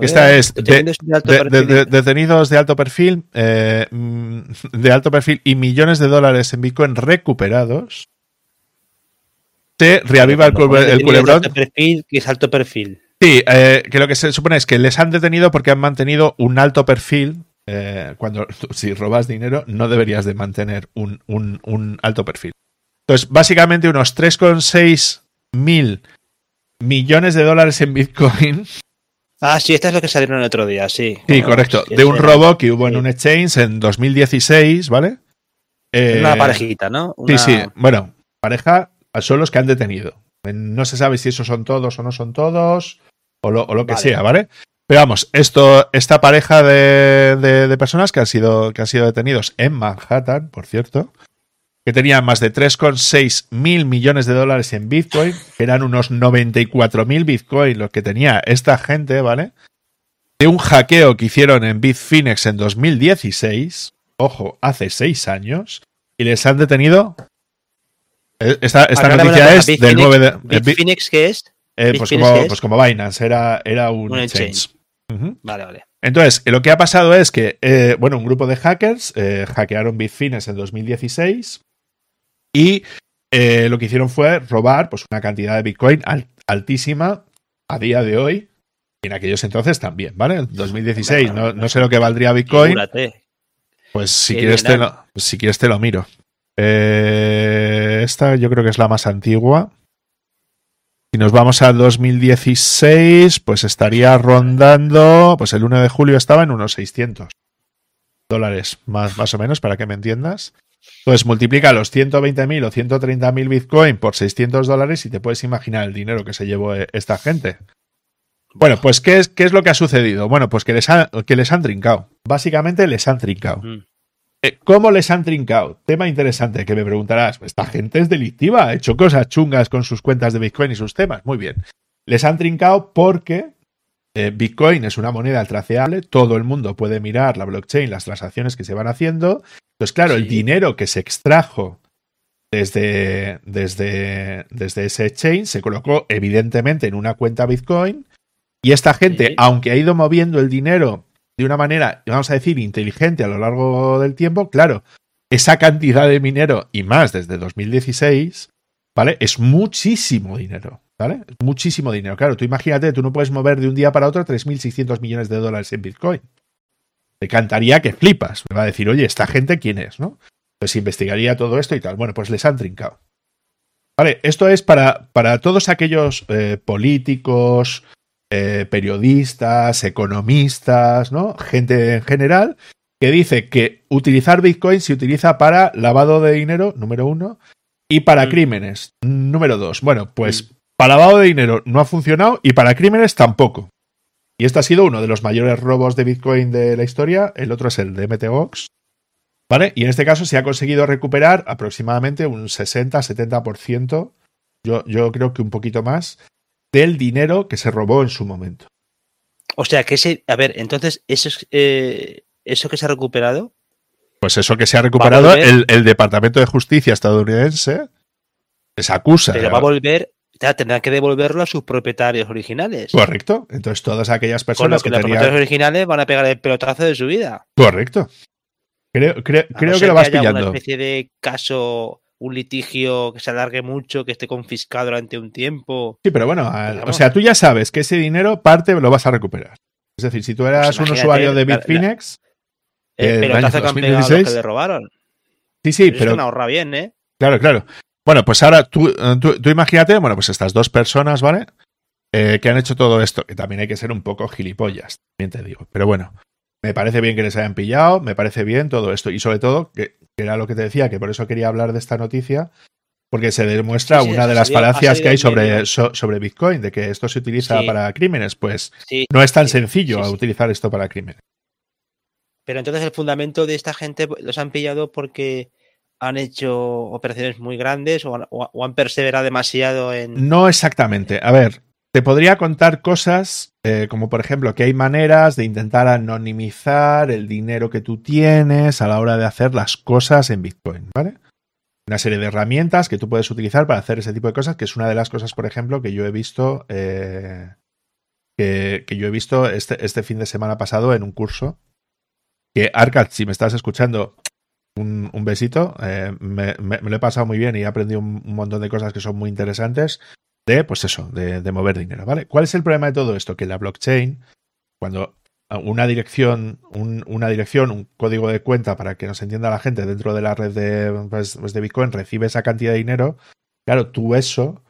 Speaker 2: Esta es detenidos de alto perfil, eh, mm, de alto perfil y millones de dólares en Bitcoin recuperados. Se reaviva el, culebrón.
Speaker 1: perfil, que es alto perfil.
Speaker 2: Sí, eh, que lo que se supone es que les han detenido porque han mantenido un alto perfil. Eh, cuando si robas dinero, no deberías de mantener un, un alto perfil. Entonces, básicamente unos 3,6 mil millones de dólares en Bitcoin
Speaker 1: Ah, sí, esta es lo que salieron el otro día, sí.
Speaker 2: Sí, correcto. De un robo que hubo en un exchange en 2016, ¿vale?
Speaker 1: una eh, parejita, ¿no?
Speaker 2: Sí, sí. Bueno, pareja son los que han detenido. No se sabe si esos son todos o no son todos, o lo, que sea, ¿vale? Pero vamos, esto, esta pareja de, personas que han, sido, que han sido detenidos en Manhattan, por cierto, que tenían más de 3,6 mil millones de dólares en Bitcoin, que eran unos 94 mil Bitcoin los que tenía esta gente, ¿vale? De un hackeo que hicieron en Bitfinex en 2016, ojo, hace seis años, y les han detenido. Eh, esta, noticia es del 9 de.
Speaker 1: ¿Bitfinex qué es?
Speaker 2: Eh, pues, como, pues, como, Binance, era, era un, exchange.
Speaker 1: Vale, vale.
Speaker 2: Entonces, lo que ha pasado es que, eh, bueno, un grupo de hackers hackearon Bitfinex en 2016 y eh, lo que hicieron fue robar pues, una cantidad de Bitcoin altísima a día de hoy. Y en aquellos entonces también, ¿vale? En 2016 no, sé lo que valdría Bitcoin. Pues si quieres, te lo, si quieres te lo miro. Eh, esta yo creo que es la más antigua. Si nos vamos al 2016, pues estaría rondando, pues el 1 de julio estaba en unos 600 dólares, más, más o menos, para que me entiendas. Pues multiplica los 120.000 o 130.000 Bitcoin por 600 dólares y te puedes imaginar el dinero que se llevó eh, esta gente. Bueno, pues ¿qué es, qué es lo que ha sucedido? Bueno, pues que les, que les han trincado. Básicamente les han trincado. Eh, ¿Cómo les han trincado? Tema interesante que me preguntarás. Esta gente es delictiva, ha hecho cosas chungas con sus cuentas de Bitcoin y sus temas. Muy bien. Les han trincado porque eh, Bitcoin es una moneda traceable, todo el mundo puede mirar la blockchain, las transacciones que se van haciendo. Entonces, claro, el dinero que se extrajo desde, desde, desde ese chain se colocó evidentemente en una cuenta Bitcoin y esta gente, aunque ha ido moviendo el dinero de una manera, vamos a decir, inteligente a lo largo del tiempo, claro, esa cantidad de dinero y más desde 2016, ¿vale? Es muchísimo dinero, ¿vale? Muchísimo dinero. Claro, tú imagínate, tú no puedes mover de un día para otro 3.600 millones de dólares en Bitcoin. Te cantaría que flipas. Me va a decir, oye, ¿esta gente quién es, no? Pues investigaría todo esto y tal. Bueno, pues les han trincado. Vale, esto es para, para todos aquellos eh, políticos, eh, periodistas, economistas, ¿no? Gente en general, que dice que utilizar Bitcoin se utiliza para lavado de dinero, número uno, y para mm. crímenes, número dos. Bueno, pues mm. Para lavado de dinero no ha funcionado y para crímenes tampoco. Y este ha sido uno de los mayores robos de Bitcoin de la historia. El otro es el de MTGOX. ¿Vale? Y en este caso se ha conseguido recuperar aproximadamente un 60-70%. Yo, yo creo que un poquito más del dinero que se robó en su momento.
Speaker 1: O sea, que ese, a ver, entonces, eso, eh, eso que se ha recuperado.
Speaker 2: Pues eso que se ha recuperado, el, Departamento de Justicia estadounidense les acusa.
Speaker 1: Pero va a volver, tendrán que devolverlo a sus propietarios originales.
Speaker 2: Correcto. Entonces, todas aquellas personas
Speaker 1: que, los propietarios originales van a pegar el pelotazo de su vida.
Speaker 2: Correcto. Creo, creo, creo que lo vas pillando.
Speaker 1: Una especie de caso un litigio que se alargue mucho, que esté confiscado durante un tiempo.
Speaker 2: Sí, pero bueno, o sea, tú ya sabes que ese dinero parte lo vas a recuperar. Es decir, si tú eras pues un usuario de Bitfinex,
Speaker 1: eh, pero te hace que le robaron.
Speaker 2: Sí, sí, pero.
Speaker 1: ahorra bien, ¿eh?
Speaker 2: Claro, claro. Bueno, pues ahora tú, tú, imagínate, bueno, pues estas dos personas, ¿vale? Eh, que han hecho todo esto, que también hay que ser un poco gilipollas, también te digo. Pero bueno, me parece bien que les hayan pillado, me parece bien todo esto. Y sobre todo, que que era lo que te decía, que por eso quería hablar de esta noticia, porque se demuestra una de las falacias que hay sobre, sobre Bitcoin, de que esto se utiliza para crímenes. Pues no es tan sencillo utilizar esto para crímenes.
Speaker 1: Pero entonces el fundamento de esta gente los han pillado porque han hecho operaciones muy grandes o han perseverado demasiado en...
Speaker 2: No exactamente. A ver, te podría contar cosas eh, como por ejemplo que hay maneras de intentar anonimizar el dinero que tú tienes a la hora de hacer las cosas en Bitcoin, ¿vale? Una serie de herramientas que tú puedes utilizar para hacer ese tipo de cosas, que es una de las cosas, por ejemplo, que yo he visto eh, que, yo he visto este, este, fin de semana pasado en un curso. Que Arcad, si me estás escuchando, un, besito. Eh, me, lo he pasado muy bien y he aprendido un montón de cosas que son muy interesantes de, pues eso, de, mover dinero, ¿vale? ¿Cuál es el problema de todo esto? Que la blockchain, cuando una dirección, un, una dirección, un código de cuenta para que nos entienda la gente dentro de la red de, pues, pues de Bitcoin recibe esa cantidad de dinero, claro, tú eso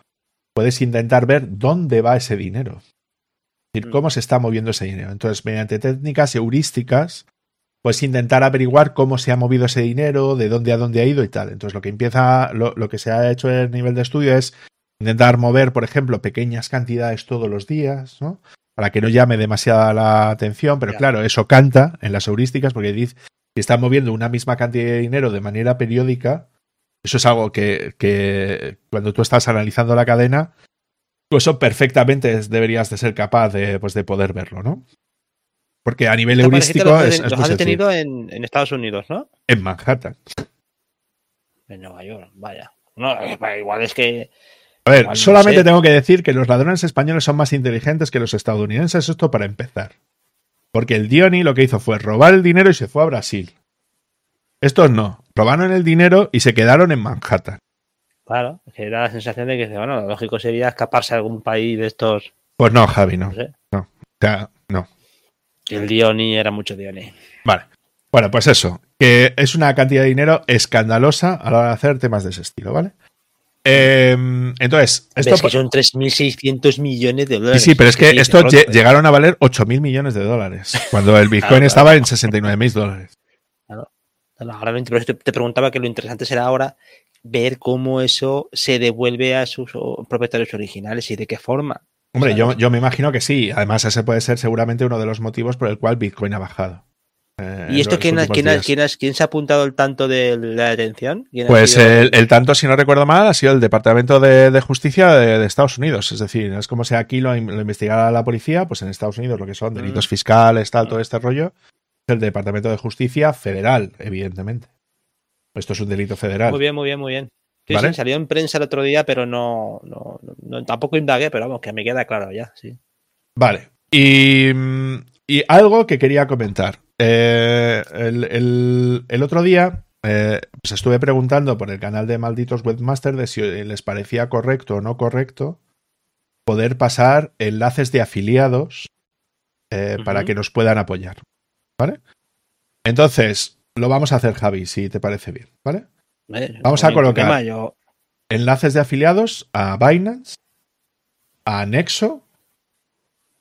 Speaker 2: puedes intentar ver dónde va ese dinero. Es decir, mm. cómo se está moviendo ese dinero. Entonces, mediante técnicas heurísticas, puedes intentar averiguar cómo se ha movido ese dinero, de dónde a dónde ha ido y tal. Entonces, lo que empieza, lo, lo que se ha hecho en el nivel de estudio es Intentar mover, por ejemplo, pequeñas cantidades todos los días, ¿no? Para que no llame demasiada la atención, pero claro, eso canta en las heurísticas porque dice si están moviendo una misma cantidad de dinero de manera periódica, eso es algo que, que cuando tú estás analizando la cadena, pues eso perfectamente deberías de ser capaz de, pues, de poder verlo, ¿no? Porque a nivel heurístico es,
Speaker 1: los has detenido en, en, Estados Unidos, ¿no?
Speaker 2: En Manhattan.
Speaker 1: En Nueva York, vaya. No, igual es que
Speaker 2: a ver, solamente tengo que decir que los ladrones españoles son más inteligentes que los estadounidenses, esto para empezar. Porque el Diony lo que hizo fue robar el dinero y se fue a Brasil. Estos no, robaron el dinero y se quedaron en Manhattan.
Speaker 1: Claro, que da la sensación de que, bueno, lo lógico sería escaparse a algún país de estos.
Speaker 2: Pues no, Javi, no. No, o sea, no.
Speaker 1: El Diony era mucho Diony.
Speaker 2: Vale. Bueno, pues eso, que es una cantidad de dinero escandalosa a la hora de hacer temas de ese estilo, ¿vale? Eh, entonces,
Speaker 1: esto es que son 3.600 millones de dólares.
Speaker 2: Sí, sí pero es que, estos llegaron a valer 8.000 millones de dólares cuando el Bitcoin estaba en 69.000 dólares.
Speaker 1: Claro. Ahora te, te preguntaba que lo interesante será ahora ver cómo eso se devuelve a sus propietarios originales y de qué forma.
Speaker 2: Hombre, yo, yo, me imagino que sí. Además, ese puede ser seguramente uno de los motivos por el cual Bitcoin ha bajado.
Speaker 1: Eh, ¿Y esto quién, quién, se ha apuntado el tanto de la detención?
Speaker 2: Pues el, tanto, si no recuerdo mal, ha sido el Departamento de, Justicia de, Estados Unidos. Es decir, es como si aquí lo, investigara la policía, pues en Estados Unidos lo que son delitos mm. fiscales, tal, todo este rollo, es el Departamento de Justicia federal, evidentemente. Esto es un delito federal.
Speaker 1: Muy bien, muy bien, muy bien. Sí, salió en prensa el otro día, pero no, no, tampoco indagué, pero vamos, que me queda claro ya, sí.
Speaker 2: Vale. Y, algo que quería comentar. Eh, el, otro día eh, pues estuve preguntando por el canal de Malditos Webmaster de si les parecía correcto o no correcto poder pasar enlaces de afiliados eh, para que nos puedan apoyar. ¿Vale? Entonces, lo vamos a hacer, Javi, si te parece bien, ¿vale? Vamos a colocar enlaces de afiliados a Binance, a Nexo,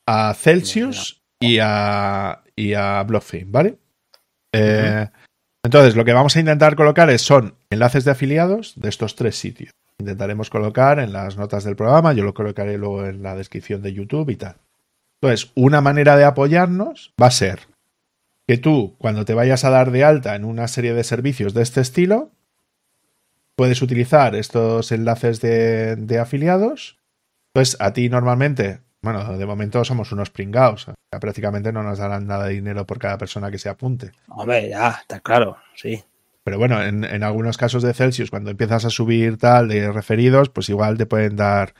Speaker 2: a Celsius y a, y a ¿vale? Eh, entonces, lo que vamos a intentar colocar es, son enlaces de afiliados de estos tres sitios. Intentaremos colocar en las notas del programa, yo lo colocaré luego en la descripción de YouTube y tal. Entonces, una manera de apoyarnos va a ser que tú, cuando te vayas a dar de alta en una serie de servicios de este estilo, puedes utilizar estos enlaces de, afiliados. Pues a ti normalmente, bueno, de momento somos unos pringados. prácticamente no nos darán nada de dinero por cada persona que se apunte.
Speaker 1: Hombre, ya, está claro, sí.
Speaker 2: Pero bueno, en, en, algunos casos de Celsius, cuando empiezas a subir tal de referidos, pues igual te pueden dar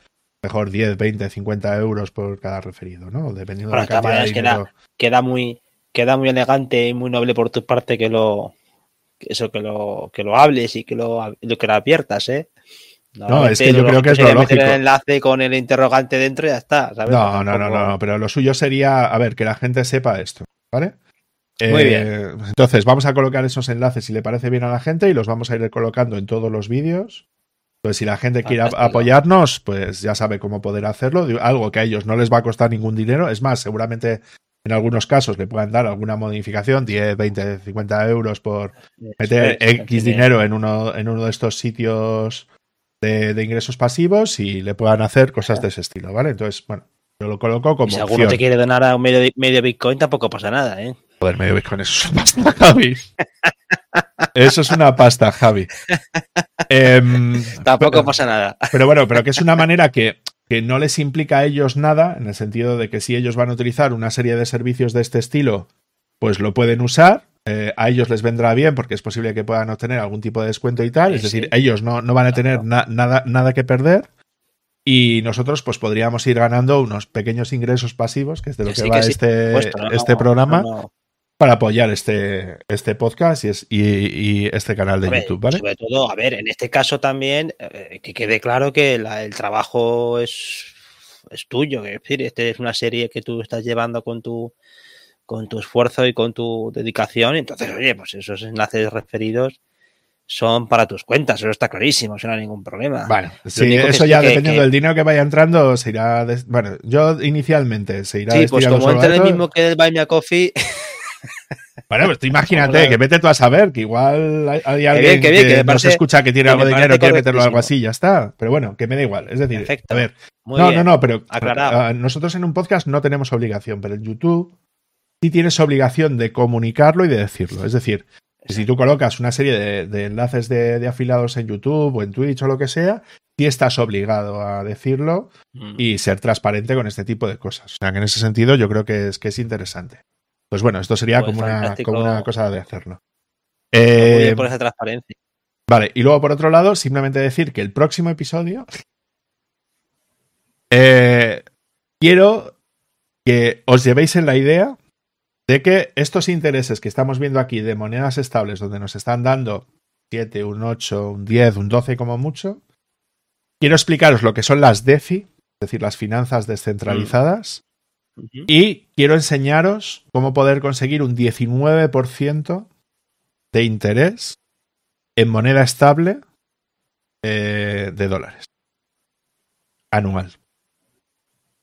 Speaker 2: mejor 10, 20, 50 euros por cada referido, ¿no? Dependiendo de la cantidad de
Speaker 1: dinero. queda, muy, queda muy elegante y muy noble por tu parte que lo eso que lo que lo hables y que lo, que lo adviertas, ¿eh?
Speaker 2: No, es que yo creo que es lo lógico.
Speaker 1: el enlace con el interrogante dentro y ya está.
Speaker 2: No, no, no, no, pero lo suyo sería, a ver, que la gente sepa esto, ¿vale?
Speaker 1: Muy bien. Eh,
Speaker 2: entonces, vamos a colocar esos enlaces si le parece bien a la gente y los vamos a ir colocando en todos los vídeos. Pues si la gente quiere apoyarnos, pues ya sabe cómo poder hacerlo. Algo que a ellos no les va a costar ningún dinero. Es más, seguramente en algunos casos le puedan dar alguna modificación, 10, 20, 50 euros por meter X dinero en uno, en uno de estos sitios de, ingresos pasivos y le puedan hacer cosas de ese estilo, ¿vale? Entonces, bueno, yo lo coloco como.
Speaker 1: si alguno te quiere donar a un medio, medio Bitcoin, tampoco pasa nada, ¿eh?
Speaker 2: Joder, medio Bitcoin, eso es una pasta, Javi. Eso es una pasta, Javi.
Speaker 1: Em, tampoco pasa nada.
Speaker 2: Pero bueno, pero que es una manera que que no les implica a ellos nada, en el sentido de que si ellos van a utilizar una serie de servicios de este estilo, pues lo pueden usar. Eh, a ellos les vendrá bien porque es posible que puedan obtener algún tipo de descuento y tal. es decir, ellos no, no, van a tener nada, nada que perder. Y nosotros pues podríamos ir ganando unos pequeños ingresos pasivos, que es de lo que, va este, este programa para apoyar este, este podcast y, y, este canal de YouTube, ¿vale?
Speaker 1: Sobre todo, a ver, en este caso también, eh, que quede claro que el trabajo es, es tuyo, es decir, esta es una serie que tú estás llevando con tu con tu esfuerzo y con tu dedicación, entonces, oye, pues esos enlaces referidos son para tus cuentas, eso está clarísimo, eso no hay ningún problema.
Speaker 2: Bueno, sí, eso ya dependiendo del dinero que vaya entrando, se irá. Bueno, yo inicialmente se irá.
Speaker 1: Sí, pues como entre el mismo que el Buy Me a Coffee.
Speaker 2: Bueno, pues tú imagínate, que vete tú a saber, que igual hay, alguien que, no se escucha que tiene algo de dinero y quiere meterlo algo así, ya está. Pero bueno, que me da igual. Es decir, a ver. no, no, no, pero nosotros en un podcast no tenemos obligación, pero en YouTube sí tienes obligación de comunicarlo y de decirlo. Es decir, si tú colocas una serie de, enlaces de, afiliados en YouTube o en Twitch o lo que sea, sí estás obligado a decirlo mm. y ser transparente con este tipo de cosas. O sea, que en ese sentido yo creo que es, que es interesante. Pues bueno, esto sería pues como, una, como, una, cosa de hacerlo.
Speaker 1: Eh, por esa transparencia.
Speaker 2: Vale, y luego por otro lado, simplemente decir que el próximo episodio eh, quiero que os llevéis en la idea de que estos intereses que estamos viendo aquí de monedas estables, donde nos están dando 7, un 8, un 10, un 12 como mucho, quiero explicaros lo que son las DeFi, es decir, las finanzas descentralizadas, y quiero enseñaros cómo poder conseguir un 19% de interés en moneda estable eh, de dólares. anual.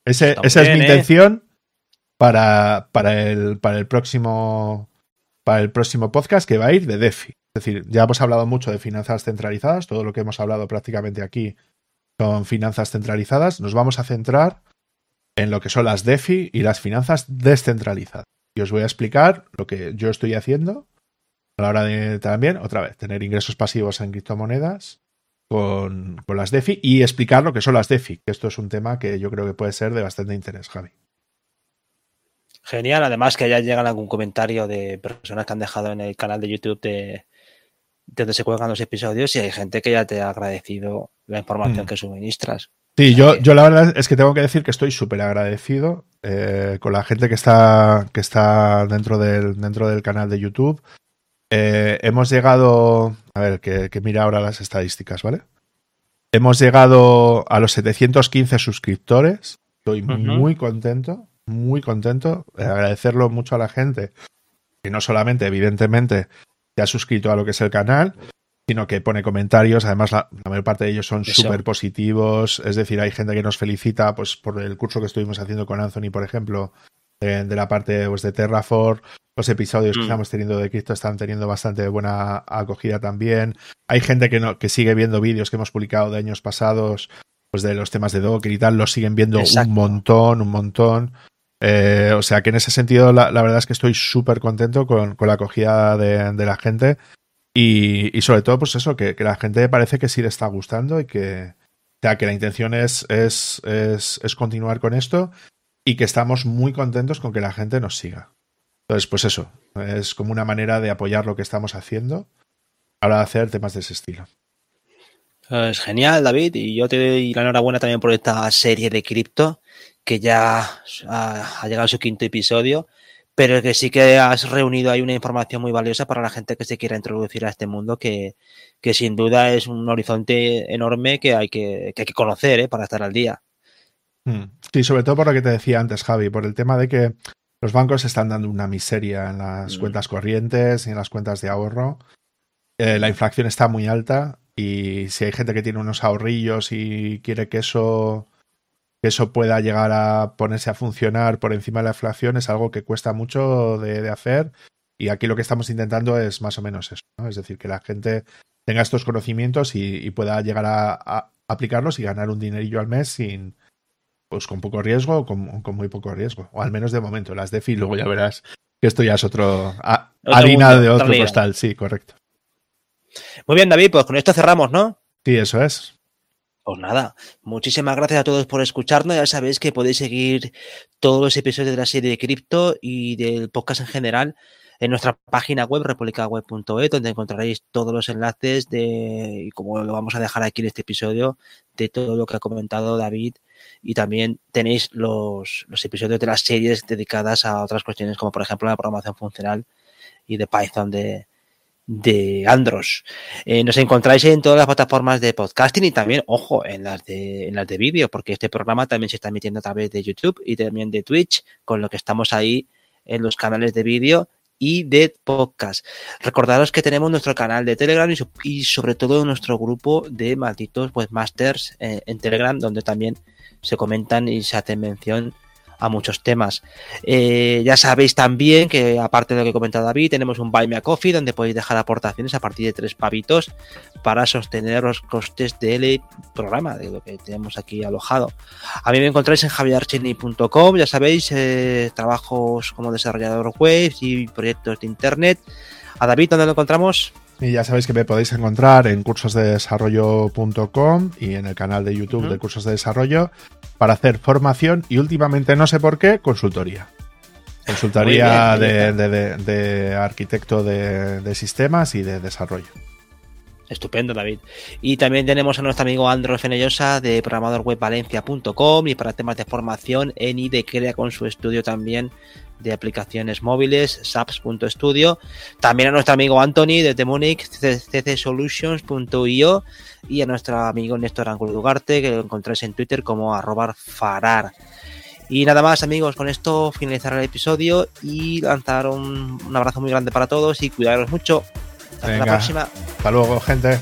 Speaker 2: esa es mi ¿eh? intención para, para, el, para, el próximo, para el próximo podcast que va a ir de DeFi. Es decir, ya hemos hablado mucho de finanzas centralizadas, todo lo que hemos hablado prácticamente aquí son finanzas centralizadas. Nos vamos a centrar en lo que son las DeFi y las finanzas descentralizadas. Y os voy a explicar lo que yo estoy haciendo a la hora de también, otra vez, tener ingresos pasivos en criptomonedas con, con, las DeFi y explicar lo que son las DeFi, que esto es un tema que yo creo que puede ser de bastante interés, Javi.
Speaker 1: Genial, además que ya llegan algún comentario de personas que han dejado en el canal de YouTube de, donde se cuelgan los episodios y hay gente que ya te ha agradecido la información mm. que suministras.
Speaker 2: Sí, yo, yo la verdad es que tengo que decir que estoy súper agradecido eh, con la gente que está, que está dentro, del, dentro del canal de YouTube. Eh, hemos llegado, a ver, que, mira ahora las estadísticas, ¿vale? Hemos llegado a los 715 suscriptores. Estoy muy contento, muy contento. agradecerlo mucho a la gente que no solamente, evidentemente, se ha suscrito a lo que es el canal, sino que pone comentarios. Además, la, mayor parte de ellos son súper positivos. Es decir, hay gente que nos felicita pues, por el curso que estuvimos haciendo con Anthony, por ejemplo, de, la parte pues, de Terraform. Los episodios que mm. estamos teniendo de Cristo están teniendo bastante buena acogida también. Hay gente que, no, que sigue viendo vídeos que hemos publicado de años pasados, pues de los temas de Docker y tal, los siguen viendo un montón, un montón. Eh, o sea que en ese sentido, la, verdad es que estoy súper contento con, la acogida de, la gente y, sobre todo, pues eso, que, la gente parece que sí le está gustando y que, sea, que la intención es, es, es, continuar con esto y que estamos muy contentos con que la gente nos siga. Entonces, pues eso, es como una manera de apoyar lo que estamos haciendo de hacer temas de ese estilo.
Speaker 1: Es genial, David, y yo te doy la enhorabuena también por esta serie de cripto que ya ha, llegado su quinto episodio, pero que sí que has reunido ahí una información muy valiosa para la gente que se quiera introducir a este mundo, que, que sin duda es un horizonte enorme que hay que, que, hay que conocer ¿eh? para estar al día.
Speaker 2: Hmm. Sí, sobre todo por lo que te decía antes, Javi, por el tema de que los bancos están dando una miseria en las mm. cuentas corrientes y en las cuentas de ahorro. Eh, la inflación está muy alta y si hay gente que tiene unos ahorrillos y quiere que eso que eso pueda llegar a ponerse a funcionar por encima de la inflación es algo que cuesta mucho de, hacer y aquí lo que estamos intentando es más o menos eso, ¿no? es decir, que la gente tenga estos conocimientos y, pueda llegar a, aplicarlos y ganar un dinerillo al mes sin, pues con poco riesgo o con, muy poco riesgo, o al menos de momento. Las DeFi, luego ya verás que esto ya es otro, harina de otro postal, sí, correcto.
Speaker 1: Muy bien, David, pues con esto cerramos, ¿no?
Speaker 2: Sí, eso es.
Speaker 1: Pues nada, muchísimas gracias a todos por escucharnos. Ya sabéis que podéis seguir todos los episodios de la serie de cripto y del podcast en general en nuestra página web, republicaweb.es, donde encontraréis todos los enlaces de, y como lo vamos a dejar aquí en este episodio, de todo lo que ha comentado David. Y también tenéis los, los episodios de las series dedicadas a otras cuestiones, como por ejemplo la programación funcional y de Python de, de Andros. Eh, nos encontráis en todas las plataformas de podcasting y también, ojo, en las de, en las de vídeo, porque este programa también se está emitiendo a través de YouTube y también de Twitch, con lo que estamos ahí en los canales de vídeo y de podcast. Recordaros que tenemos nuestro canal de Telegram y, sobre todo nuestro grupo de malditos webmasters eh, en Telegram, donde también se comentan y se hacen mención a muchos temas. Eh, ya sabéis también que, aparte de lo que comentado David, tenemos un Buy Me a Coffee donde podéis dejar aportaciones a partir de tres pavitos para sostener los costes del programa, de lo que tenemos aquí alojado. A mí me encontráis en javierarcheni.com, ya sabéis, eh, trabajos como desarrollador web y proyectos de internet. A David, ¿dónde lo encontramos?
Speaker 2: Y ya sabéis que me podéis encontrar en cursosdesarrollo.com y en el canal de YouTube de Cursos de Desarrollo para hacer formación y últimamente, no sé por qué, consultoría. Consultoría de, arquitecto de, sistemas y de desarrollo.
Speaker 1: Estupendo, David. Y también tenemos a nuestro amigo Andro Fenellosa de programadorwebvalencia.com y para temas de formación, Eni de Crea con su estudio también de aplicaciones móviles, saps.studio. También a nuestro amigo Anthony de Demonic, ccsolutions.io y a nuestro amigo Néstor Angulo Dugarte, que lo encontráis en Twitter como arrobar farar. Y nada más amigos, con esto finalizar el episodio y lanzar un, abrazo muy grande para todos y cuidaros mucho.
Speaker 2: Hasta la próxima. Hasta luego, gente.